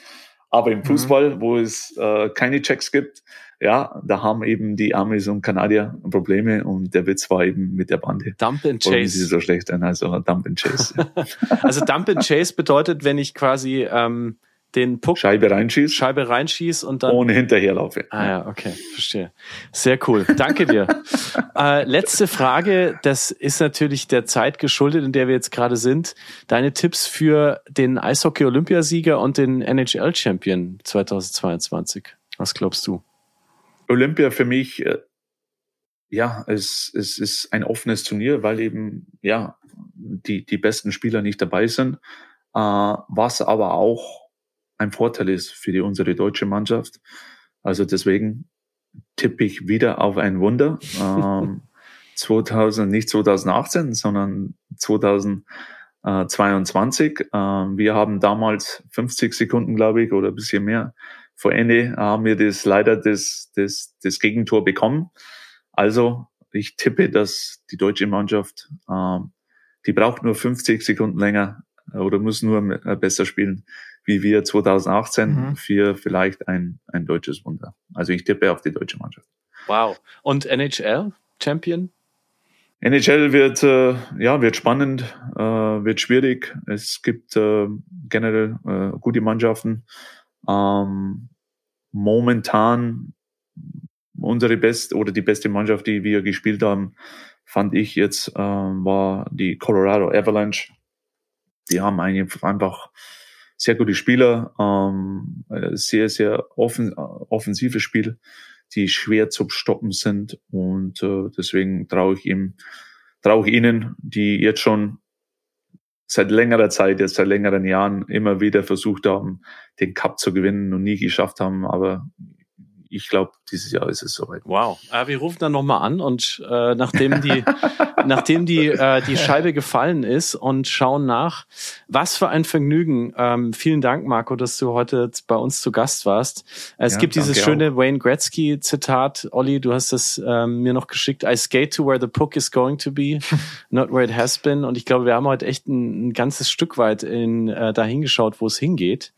Aber im mhm. Fußball, mhm. wo es äh, keine Checks gibt, ja, da haben eben die Amis und Kanadier Probleme und der Witz war eben mit der Bande. Dump and Chase. Sie so schlecht an, also Dump and Chase. also Dump and Chase bedeutet, wenn ich quasi ähm, den Puck Scheibe reinschießt. Scheibe reinschießt und dann ohne hinterherlaufe. Ah ja, okay, verstehe. Sehr cool. Danke dir. äh, letzte Frage, das ist natürlich der Zeit geschuldet, in der wir jetzt gerade sind. Deine Tipps für den Eishockey Olympiasieger und den NHL Champion 2022. Was glaubst du? Olympia für mich äh, ja, es, es ist ein offenes Turnier, weil eben ja die die besten Spieler nicht dabei sind. Äh, was aber auch ein Vorteil ist für die, unsere deutsche Mannschaft. Also deswegen tippe ich wieder auf ein Wunder. Ähm, 2000, nicht 2018, sondern 2022. Ähm, wir haben damals 50 Sekunden, glaube ich, oder ein bisschen mehr vor Ende haben wir das leider das, das, das Gegentor bekommen. Also ich tippe, dass die deutsche Mannschaft, ähm, die braucht nur 50 Sekunden länger oder muss nur besser spielen wie wir 2018 mhm. für vielleicht ein, ein deutsches Wunder. Also ich tippe auf die deutsche Mannschaft. Wow. Und NHL Champion? NHL wird äh, ja wird spannend, äh, wird schwierig. Es gibt äh, generell äh, gute Mannschaften. Ähm, momentan unsere beste oder die beste Mannschaft, die wir gespielt haben, fand ich jetzt äh, war die Colorado Avalanche. Die haben einfach sehr gute Spieler, ähm, äh, sehr, sehr offen, äh, offensive Spiel, die schwer zu stoppen sind. Und äh, deswegen traue ich ihm, traue ich ihnen, die jetzt schon seit längerer Zeit, jetzt seit längeren Jahren immer wieder versucht haben, den Cup zu gewinnen und nie geschafft haben. Aber ich glaube, dieses Jahr ist es soweit. Wow. Äh, wir rufen dann nochmal an und äh, nachdem die, nachdem die, äh, die Scheibe gefallen ist und schauen nach. Was für ein Vergnügen. Ähm, vielen Dank, Marco, dass du heute bei uns zu Gast warst. Es ja, gibt dieses schöne auch. Wayne Gretzky-Zitat. Olli, du hast das ähm, mir noch geschickt. I skate to where the puck is going to be, not where it has been. Und ich glaube, wir haben heute echt ein, ein ganzes Stück weit in, äh, dahin geschaut, wo es hingeht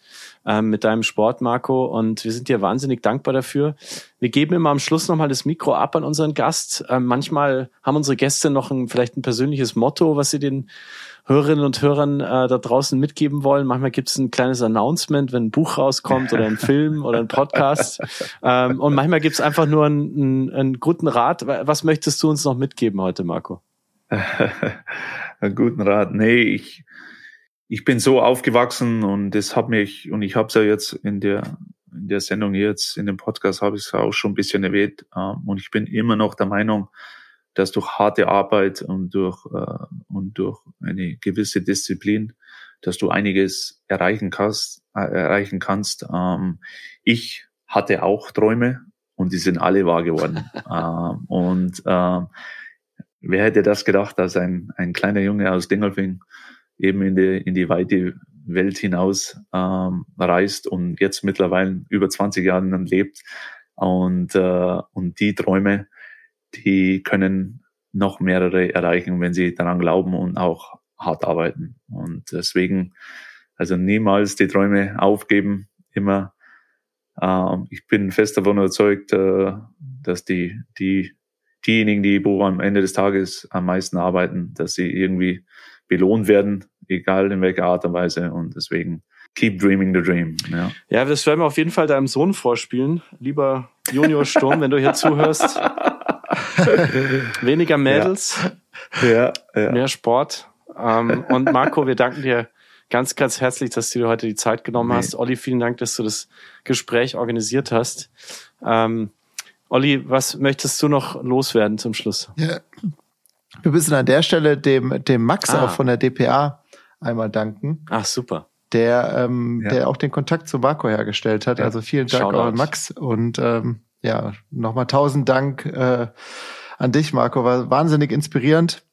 ähm, mit deinem Sport, Marco. Und wir sind dir wahnsinnig dankbar dafür. Wir geben immer am Schluss nochmal das Mikro ab an unseren Gast. Ähm, manchmal haben unsere Gäste noch ein, vielleicht ein persönliches Motto, was sie den Hörerinnen und Hörern äh, da draußen mitgeben wollen. Manchmal gibt es ein kleines Announcement, wenn ein Buch rauskommt oder ein Film oder ein Podcast. Ähm, und manchmal gibt es einfach nur einen, einen, einen guten Rat. Was möchtest du uns noch mitgeben heute, Marco? einen guten Rat. Nee, ich, ich bin so aufgewachsen und das hat mich, und ich habe es ja jetzt in der, in der Sendung jetzt, in dem Podcast habe ich es auch schon ein bisschen erwähnt, äh, und ich bin immer noch der Meinung, dass durch harte Arbeit und durch, äh, und durch eine gewisse Disziplin, dass du einiges erreichen kannst, äh, erreichen kannst. Ähm, ich hatte auch Träume und die sind alle wahr geworden. ähm, und ähm, wer hätte das gedacht, dass ein, ein kleiner Junge aus Dingelfing eben in die, in die weite Welt hinaus ähm, reist und jetzt mittlerweile über 20 Jahre lebt. Und, äh, und die Träume, die können noch mehrere erreichen, wenn sie daran glauben und auch hart arbeiten. Und deswegen, also niemals die Träume aufgeben, immer. Äh, ich bin fest davon überzeugt, äh, dass die, die, diejenigen, die wo am Ende des Tages am meisten arbeiten, dass sie irgendwie belohnt werden, egal in welcher Art und Weise. Und deswegen keep dreaming the dream. Ja, ja das werden wir auf jeden Fall deinem Sohn vorspielen. Lieber Junior Sturm, wenn du hier zuhörst. Weniger Mädels, ja. Ja, mehr Sport. Ähm, und Marco, wir danken dir ganz, ganz herzlich, dass du dir heute die Zeit genommen nee. hast. Olli, vielen Dank, dass du das Gespräch organisiert hast. Ähm, Olli, was möchtest du noch loswerden zum Schluss? Ja, wir müssen an der Stelle dem, dem Max ah. auch von der DPA einmal danken. Ach, super. Der, ähm, ja. der auch den Kontakt zu Marco hergestellt hat. Ja. Also vielen Dank auch an Max. Und ähm, ja, nochmal tausend Dank äh, an dich, Marco. War wahnsinnig inspirierend.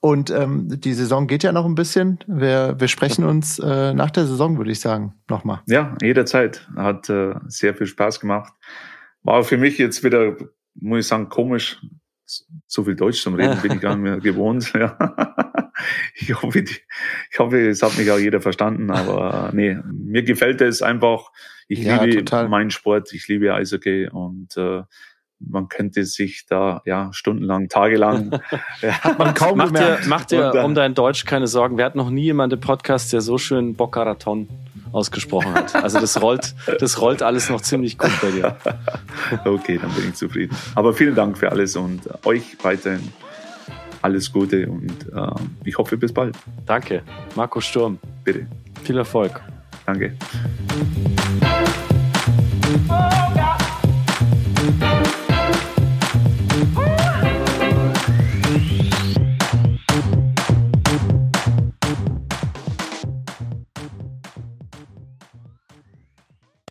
Und ähm, die Saison geht ja noch ein bisschen. Wir, wir sprechen uns äh, nach der Saison, würde ich sagen, nochmal. Ja, jederzeit. Hat äh, sehr viel Spaß gemacht. War für mich jetzt wieder, muss ich sagen, komisch, so viel Deutsch zum Reden bin ich gar nicht mehr gewohnt. Ja. ich hoffe, ich hoffe, es hat mich auch jeder verstanden, aber nee, mir gefällt es einfach. Ich ja, liebe total. meinen Sport, ich liebe Eishockey und äh, man könnte sich da ja stundenlang, tagelang. ja, Hat man kaum macht dir, macht dir um dein Deutsch keine Sorgen. Wir hatten noch nie jemanden im Podcast, der so schön Bockaraton ausgesprochen hat. Also das rollt, das rollt alles noch ziemlich gut bei dir. okay, dann bin ich zufrieden. Aber vielen Dank für alles und euch weiterhin alles Gute und äh, ich hoffe bis bald. Danke, Marco Sturm. Bitte. Viel Erfolg. Danke.